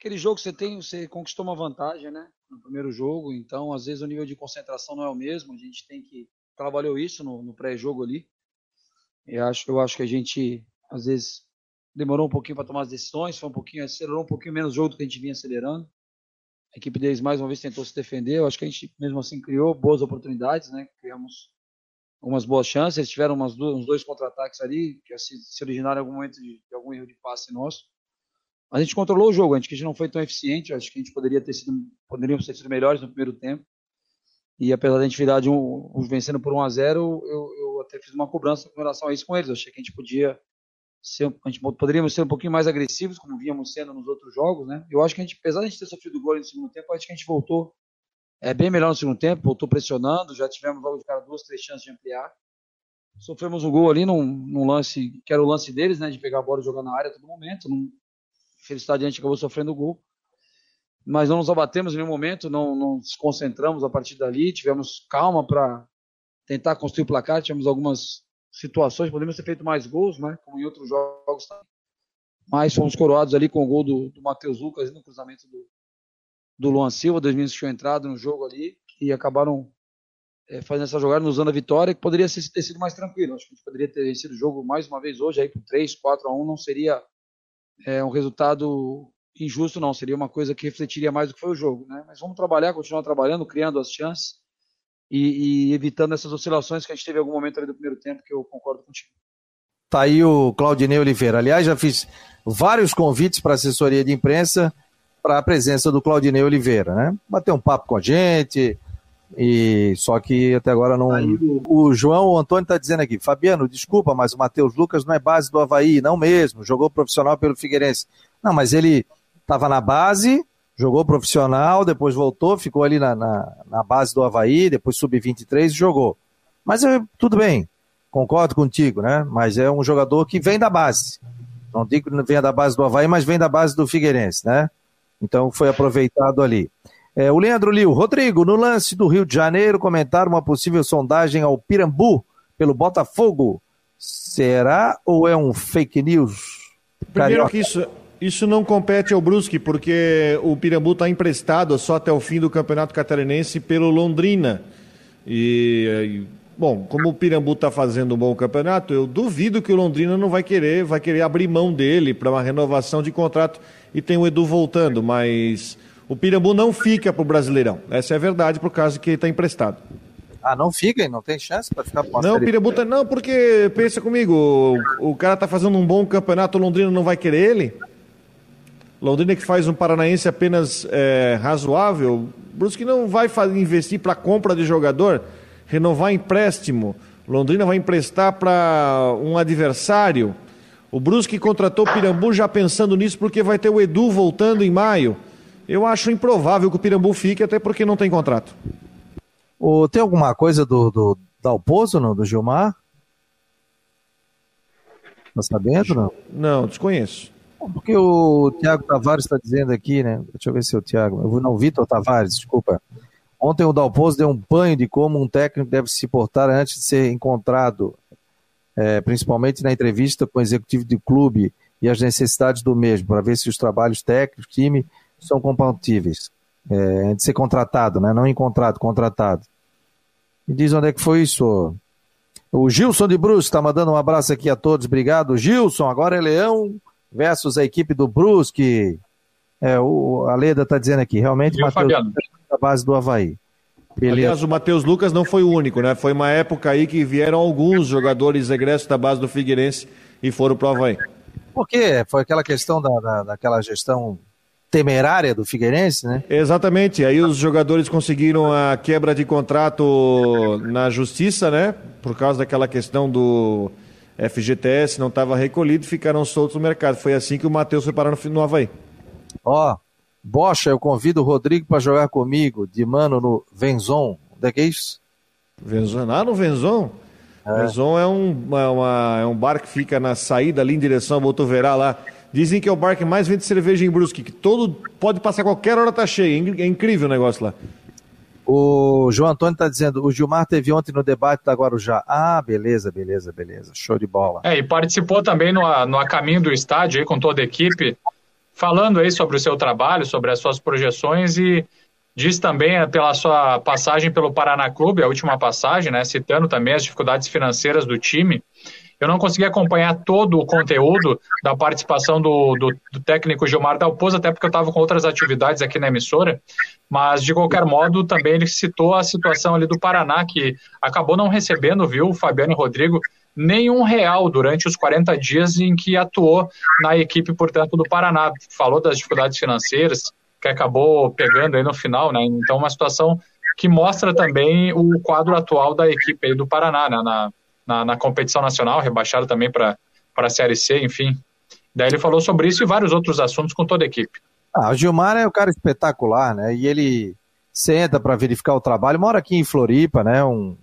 Aquele jogo que você tem, você conquistou uma vantagem, né? No primeiro jogo, então às vezes o nível de concentração não é o mesmo. A gente tem que trabalhou isso no, no pré-jogo ali. Eu acho, eu acho que a gente às vezes demorou um pouquinho para tomar as decisões, foi um pouquinho, acelerou um pouquinho menos o jogo do que a gente vinha acelerando. A equipe deles mais uma vez tentou se defender, eu acho que a gente mesmo assim criou boas oportunidades, né? Criamos algumas boas chances, eles tiveram umas duas, uns dois contra-ataques ali, que se, se originaram em algum momento de, de, algum erro de passe nosso. Mas a gente controlou o jogo, a gente, a gente não foi tão eficiente, acho que a gente poderia ter sido, poderíamos ter sido melhores no primeiro tempo. E apesar da gente virar de um, vencendo por 1 a 0 eu, eu até fiz uma cobrança com relação a isso com eles. Eu achei que a gente podia ser, a gente poderíamos ser um pouquinho mais agressivos, como víamos sendo nos outros jogos, né? Eu acho que a gente, apesar de a gente ter sofrido gol no segundo tempo, acho que a gente voltou é, bem melhor no segundo tempo, voltou pressionando, já tivemos logo de cara duas, três chances de ampliar. Sofremos um gol ali num, num, lance, que era o lance deles, né? De pegar a bola e jogar na área a todo momento. Num, felicidade a gente acabou sofrendo o gol. Mas não nos abatemos em nenhum momento, não, não nos concentramos a partir dali, tivemos calma para tentar construir o placar, tivemos algumas situações, podemos ter feito mais gols, né? Como em outros jogos também. Mas fomos coroados ali com o gol do, do Matheus Lucas no cruzamento do, do Luan Silva, dois minutos tinham entrado no jogo ali, e acabaram é, fazendo essa jogada, nos usando a vitória, que poderia ter sido mais tranquilo. Acho que a gente poderia ter vencido o jogo mais uma vez hoje, aí por 3, 4 a 1, não seria é, um resultado injusto, não. Seria uma coisa que refletiria mais do que foi o jogo, né? Mas vamos trabalhar, continuar trabalhando, criando as chances e, e, evitando essas oscilações que a gente teve em algum momento ali do primeiro tempo, que eu concordo contigo. Tá aí o Claudinei Oliveira. Aliás, já fiz vários convites para assessoria de imprensa para a presença do Claudinei Oliveira, né? Bater um papo com a gente, e só que até agora não. Aí, o João o Antônio está dizendo aqui, Fabiano, desculpa, mas o Matheus Lucas não é base do Havaí, não mesmo. Jogou profissional pelo Figueirense. Não, mas ele estava na base, Jogou profissional, depois voltou, ficou ali na, na, na base do Havaí, depois sub-23 e jogou. Mas é, tudo bem, concordo contigo, né? Mas é um jogador que vem da base. Não digo que venha da base do Havaí, mas vem da base do Figueirense, né? Então foi aproveitado ali. É, o Leandro Liu, Rodrigo, no lance do Rio de Janeiro, comentaram uma possível sondagem ao Pirambu pelo Botafogo. Será ou é um fake news? Primeiro que isso, isso não compete ao Brusque, porque o Pirambu está emprestado só até o fim do Campeonato Catarinense pelo Londrina. E, bom, como o Pirambu está fazendo um bom campeonato, eu duvido que o Londrina não vai querer, vai querer abrir mão dele para uma renovação de contrato. E tem o Edu voltando, mas o Pirambu não fica para o Brasileirão. Essa é a verdade, por causa que ele está emprestado. Ah, não fica? Não tem chance para ficar Não, o Pirambu tá, não, porque pensa comigo, o, o cara está fazendo um bom campeonato, o Londrina não vai querer ele? Londrina que faz um paranaense apenas é, razoável, Brusque não vai fazer, investir para compra de jogador, renovar empréstimo. Londrina vai emprestar para um adversário. O Brusque contratou o Pirambu já pensando nisso porque vai ter o Edu voltando em maio. Eu acho improvável que o Pirambu fique, até porque não tem contrato. O, tem alguma coisa do, do Dalpozo, não? Do Gilmar? Tá sabendo, não? Não, desconheço. Porque o Tiago Tavares está dizendo aqui, né? Deixa eu ver se é o Tiago. Não, Vitor Tavares, desculpa. Ontem o Dalpozo deu um banho de como um técnico deve se portar antes de ser encontrado, é, principalmente na entrevista com o executivo do clube e as necessidades do mesmo, para ver se os trabalhos técnicos, time, são compatíveis. É, de ser contratado, né? Não encontrado, contratado. Me diz onde é que foi isso. O Gilson de Brusque está mandando um abraço aqui a todos. Obrigado, Gilson. Agora é Leão versus a equipe do Brusque. É, o, a Leda está dizendo aqui, realmente, Matheus, da base do Havaí. Beleza. Aliás, o Matheus Lucas não foi o único, né? Foi uma época aí que vieram alguns jogadores egressos da base do Figueirense e foram para o Havaí. Por quê? Foi aquela questão da, da, daquela gestão temerária do Figueirense, né? Exatamente. Aí os jogadores conseguiram a quebra de contrato na justiça, né? Por causa daquela questão do FGTS, não estava recolhido, ficaram soltos no mercado. Foi assim que o Matheus foi parar no, no Havaí. Ó, Bocha, eu convido o Rodrigo para jogar comigo, de mano no Venzon. Onde é que é isso? Venzon, ah, no Venzon? É. Venzon é um, é, uma, é um bar que fica na saída ali em direção ao Botoverá lá. Dizem que é o bar que mais vende cerveja em Brusque, que todo pode passar qualquer hora tá cheio. É incrível o negócio lá. O João Antônio está dizendo, o Gilmar teve ontem no debate da Guarujá. Ah, beleza, beleza, beleza. Show de bola. É, e participou também no, no a caminho do estádio aí com toda a equipe, falando aí sobre o seu trabalho, sobre as suas projeções e diz também eh, pela sua passagem pelo Paraná Clube, a última passagem, né, citando também as dificuldades financeiras do time. Eu não consegui acompanhar todo o conteúdo da participação do, do, do técnico Gilmar Dalpozo, até porque eu estava com outras atividades aqui na emissora, mas de qualquer modo também ele citou a situação ali do Paraná, que acabou não recebendo, viu, Fabiano e Rodrigo, nenhum real durante os 40 dias em que atuou na equipe, portanto, do Paraná. Falou das dificuldades financeiras, que acabou pegando aí no final, né? Então, uma situação que mostra também o quadro atual da equipe aí do Paraná, né? Na, na, na competição nacional, rebaixado também para a Série C, enfim. Daí ele falou sobre isso e vários outros assuntos com toda a equipe. Ah, o Gilmar é um cara espetacular, né? E ele senta para verificar o trabalho, mora aqui em Floripa, né? Um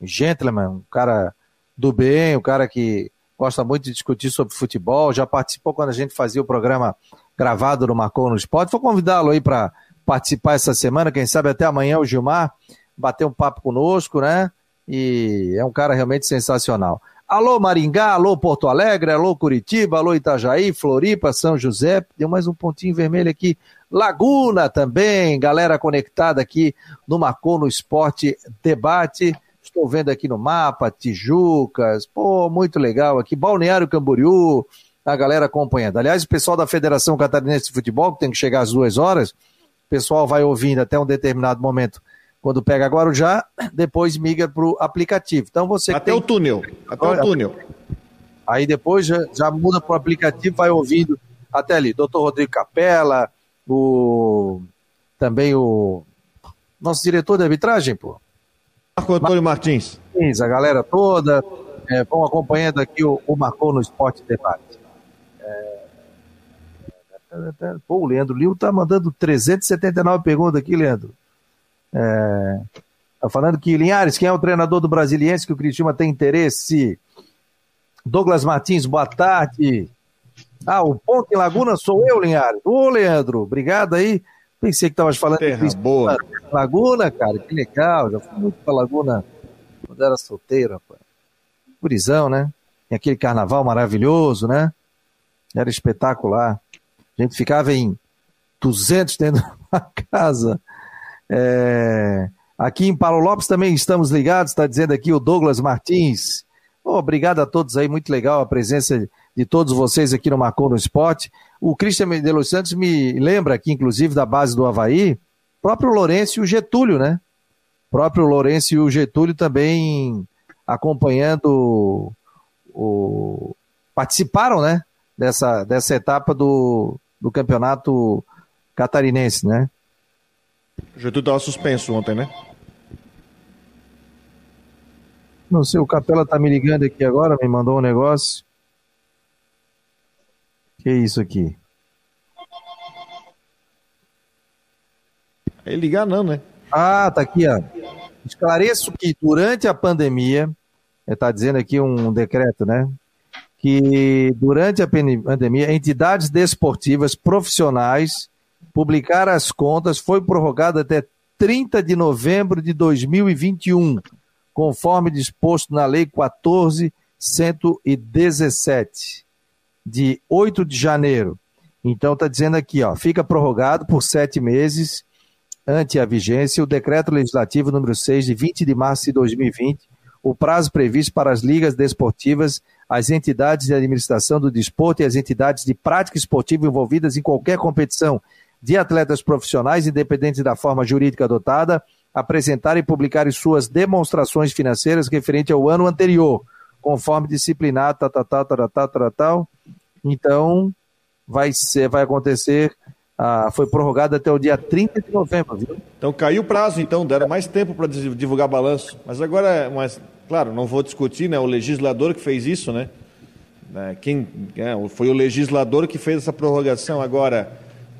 gentleman, um cara do bem, um cara que gosta muito de discutir sobre futebol, já participou quando a gente fazia o programa gravado no Marcou no Esporte. Vou convidá-lo aí para participar essa semana, quem sabe até amanhã o Gilmar bater um papo conosco, né? E é um cara realmente sensacional. Alô Maringá, alô Porto Alegre, alô Curitiba, alô Itajaí, Floripa, São José, deu mais um pontinho vermelho aqui. Laguna também, galera conectada aqui no Marcou no Esporte Debate. Estou vendo aqui no mapa, Tijucas, pô, muito legal aqui. Balneário Camboriú, a galera acompanhando. Aliás, o pessoal da Federação Catarinense de Futebol, que tem que chegar às duas horas, o pessoal vai ouvindo até um determinado momento quando pega Guarujá, depois migra para o aplicativo. Então você até tem... o túnel, até Olha, o túnel. Aí depois já, já muda para o aplicativo, vai ouvindo até ali. Doutor Rodrigo Capela, o também o nosso diretor de arbitragem, pô. Marco Antônio Martins. Martins. A galera toda, é, vão acompanhando aqui o, o Marcou no Esporte Debate. É... Pô, o Leandro Lio tá mandando 379 perguntas aqui, Leandro. É, tá falando que Linhares, quem é o treinador do Brasiliense que o Cristiano tem interesse? Douglas Martins, boa tarde. Ah, o Ponte Laguna sou eu, Linhares. Ô, Leandro, obrigado aí. Pensei que estavas falando Terra de boa. Laguna, cara, que legal. Já fui muito pra Laguna quando era solteiro, rapaz. Né? Tem aquele carnaval maravilhoso, né? Era espetacular. A gente ficava em 200 dentro de uma casa. É... Aqui em Paulo Lopes também estamos ligados, está dizendo aqui o Douglas Martins. Oh, obrigado a todos aí, muito legal a presença de todos vocês aqui no Marcou no Esporte. O Cristian Medeiros Santos me lembra aqui, inclusive, da base do Havaí, próprio Lourenço e o Getúlio, né? Próprio Lourenço e o Getúlio também acompanhando o... participaram, né? Dessa, dessa etapa do, do campeonato catarinense, né? Getúlio estava suspenso ontem, né? Não sei, o Capela tá me ligando aqui agora, me mandou um negócio. Que é isso aqui? É ligar não, né? Ah, tá aqui, ó. Esclareço que durante a pandemia, está dizendo aqui um decreto, né? que durante a pandemia, entidades desportivas profissionais publicaram as contas, foi prorrogado até 30 de novembro de 2021, conforme disposto na Lei 14.117, de 8 de janeiro. Então está dizendo aqui, ó, fica prorrogado por sete meses ante a vigência o decreto legislativo número 6 de 20 de março de 2020, o prazo previsto para as ligas desportivas, as entidades de administração do desporto e as entidades de prática esportiva envolvidas em qualquer competição de atletas profissionais, independente da forma jurídica adotada, apresentarem e publicarem suas demonstrações financeiras referente ao ano anterior, conforme disciplinado, tal, tal, tal, tal, tal, tal, tal. Então, vai, ser, vai acontecer ah, foi prorrogado até o dia 30 de novembro, viu? Então caiu o prazo, então, deram mais tempo para divulgar balanço. Mas agora, mas, claro, não vou discutir, né? O legislador que fez isso, né? né quem, é, foi o legislador que fez essa prorrogação. Agora,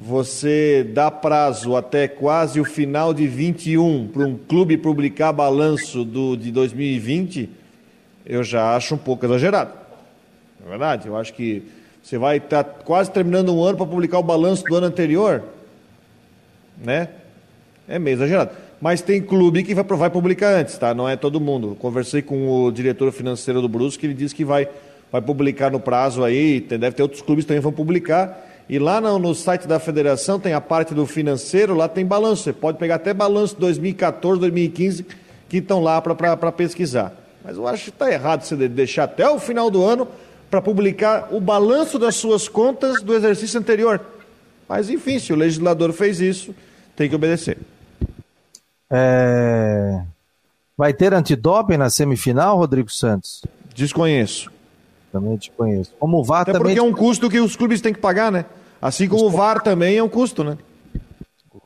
você dá prazo até quase o final de 21 para um clube publicar balanço do, de 2020, eu já acho um pouco exagerado. É verdade, eu acho que você vai estar tá quase terminando um ano para publicar o balanço do ano anterior, né? É meio exagerado. Mas tem clube que vai, vai publicar antes, tá? Não é todo mundo. Conversei com o diretor financeiro do Brusque, ele disse que vai, vai publicar no prazo aí. Deve ter outros clubes também vão publicar. E lá no, no, site da federação tem a parte do financeiro, lá tem balanço. Você pode pegar até balanço 2014, 2015, que estão lá para pesquisar. Mas eu acho que está errado você deixar até o final do ano para publicar o balanço das suas contas do exercício anterior. Mas, enfim, se o legislador fez isso, tem que obedecer. É... Vai ter antidoping na semifinal, Rodrigo Santos? Desconheço. Também desconheço. Como o VAR Até também. Porque é um custo que os clubes têm que pagar, né? Assim como o VAR também é um custo, né?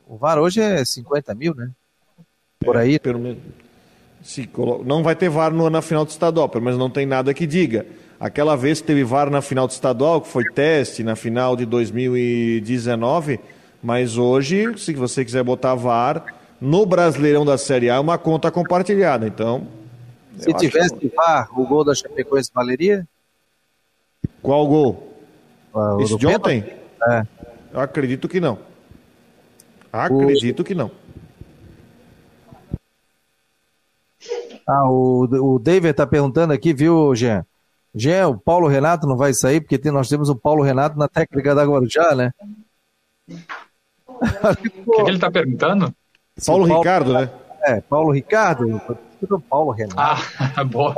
O VAR hoje é 50 mil, né? Por é, aí. Pelo menos. Não vai ter VAR na final do estadual, mas não tem nada que diga. Aquela vez que teve VAR na final do estadual, que foi teste na final de 2019, mas hoje, se você quiser botar VAR no Brasileirão da Série A, é uma conta compartilhada. Então. Se tivesse que... VAR, o gol da Chapecoense valeria? Qual gol? Ah, Esse de ontem? É. Eu acredito que não. Acredito o... que não. Ah, o, o David está perguntando aqui, viu, Jean? Jean, o Paulo Renato não vai sair, porque tem, nós temos o Paulo Renato na técnica da Guarujá, né? O que, que, ele está perguntando? Paulo, Paulo, Ricardo, né? É, Paulo Ricardo. Paulo Renato. Ah, boa.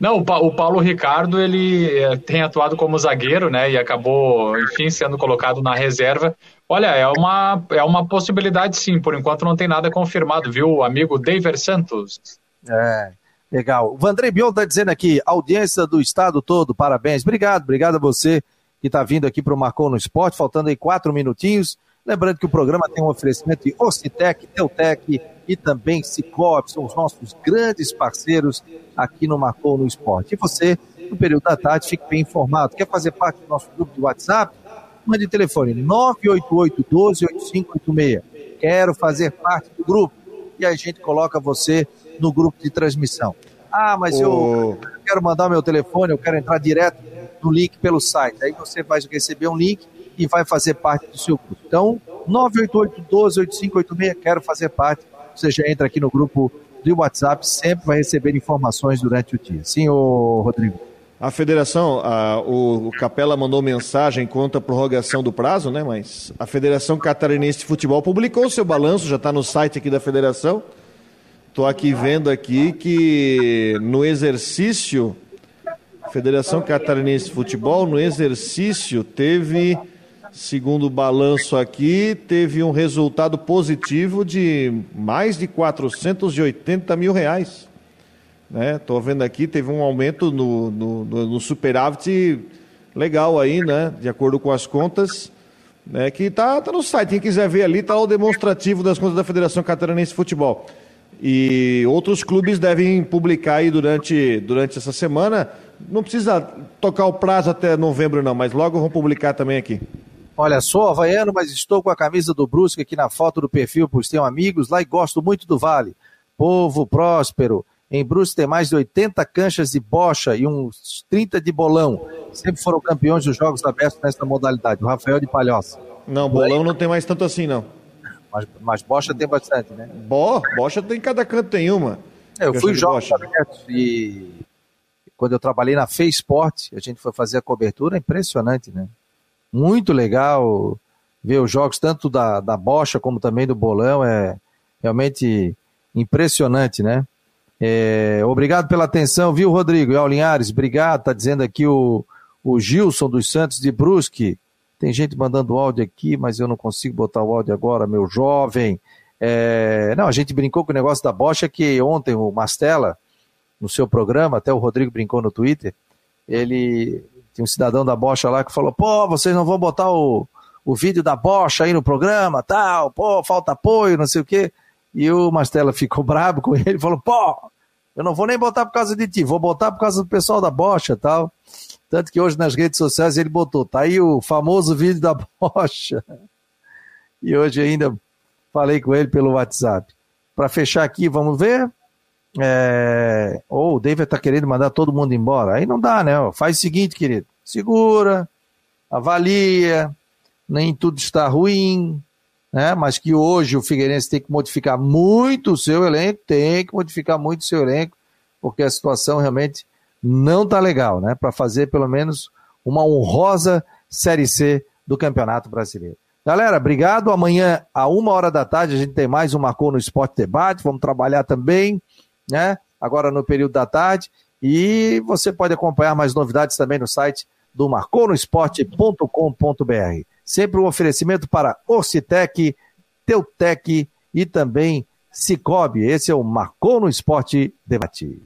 Não, o Paulo Ricardo, ele eh, tem atuado como zagueiro, né, e acabou, enfim, sendo colocado na reserva. Olha, é uma, é uma possibilidade sim, por enquanto não tem nada confirmado, viu, amigo David Santos? É, Legal. O Vandrei Bion está dizendo aqui, audiência do estado todo, parabéns. Obrigado, obrigado a você que está vindo aqui para o Marcou no Esporte, faltando aí quatro minutinhos. Lembrando que o programa tem um oferecimento de Ocitec, Teutec e também Cicobi, são os nossos grandes parceiros aqui no Marcou no Esporte. E você, no período da tarde, fique bem informado. Quer fazer parte do nosso grupo de WhatsApp? Mande telefone 988 12 8586. Quero fazer parte do grupo. E a gente coloca você no grupo de transmissão. Ah, mas oh. eu quero mandar meu telefone, eu quero entrar direto no link pelo site. Aí você vai receber um link e vai fazer parte do seu grupo. Então, 988-12-8586, quero fazer parte. Você já entra aqui no grupo do WhatsApp, sempre vai receber informações durante o dia. Sim, ô Rodrigo. A federação, a, o, o, Capela mandou mensagem contra a prorrogação do prazo, né? Mas a Federação Catarinense de Futebol publicou seu balanço, já está no site aqui da federação. Estou aqui vendo aqui que no exercício, Federação Catarinense de Futebol, no exercício teve, segundo o balanço aqui, teve um resultado positivo de mais de 480 mil reais. Estou né? vendo aqui, teve um aumento no, no, no, superávit legal aí, né? De acordo com as contas. Né, que está tá no site, quem quiser ver ali, está o demonstrativo das contas da Federação Catarinense de Futebol. E outros clubes devem publicar aí durante, durante essa semana. Não precisa tocar o prazo até novembro, não, mas logo vão publicar também aqui. Olha, sou havaiano, mas estou com a camisa do Brusque aqui na foto do perfil, pois tenho amigos lá e gosto muito do Vale. Povo próspero Em Brusque tem mais de 80 canchas de bocha e uns 30 de bolão. Sempre foram campeões dos jogos abertos nessa modalidade. O Rafael de Palhoça. Não, bolão não tem mais tanto assim, não. Mas, mas bocha tem bastante, né? Bo, bocha tem cada canto tem uma. É, eu fui jogos abertos e quando eu trabalhei na Fê Sport, a gente foi fazer a cobertura, impressionante, né? Muito legal ver os jogos, tanto da, da bocha como também do bolão, é realmente impressionante, né? É, obrigado pela atenção, viu, Rodrigo? E ao Linhares, obrigado, tá dizendo aqui o, o Gilson dos Santos de Brusque. Tem gente mandando áudio aqui, mas eu não consigo botar o áudio agora, meu jovem. É, não, a gente brincou com o negócio da bocha que ontem o Mastella, no seu programa, até o Rodrigo brincou no Twitter, ele tem um cidadão da bocha lá que falou, pô, vocês não vão botar o, o vídeo da bocha aí no programa, tal, pô, falta apoio, não sei o quê. E o Mastella ficou bravo com ele, falou, pô, eu não vou nem botar por causa de ti, vou botar por causa do pessoal da bocha tal. Tanto que hoje nas redes sociais ele botou, tá aí o famoso vídeo da bocha. E hoje ainda falei com ele pelo WhatsApp. Para fechar aqui, vamos ver. É... Ou o David está querendo mandar todo mundo embora. Aí não dá, né? Faz o seguinte, querido. Segura, avalia, nem tudo está ruim, né? Mas que hoje o Figueirense tem que modificar muito o seu elenco, tem que modificar muito o seu elenco, porque a situação realmente não tá legal, né? Para fazer pelo menos uma honrosa Série C do Campeonato Brasileiro. Galera, obrigado. Amanhã, a uma hora da tarde, a gente tem mais um Marcou no Esporte Debate. Vamos trabalhar também, né? Agora no período da tarde. E você pode acompanhar mais novidades também no site do marconosport.com.br. Sempre um oferecimento para Orcitec, Teutec e também Cicobi. Esse é o Marcou no Esporte Debate.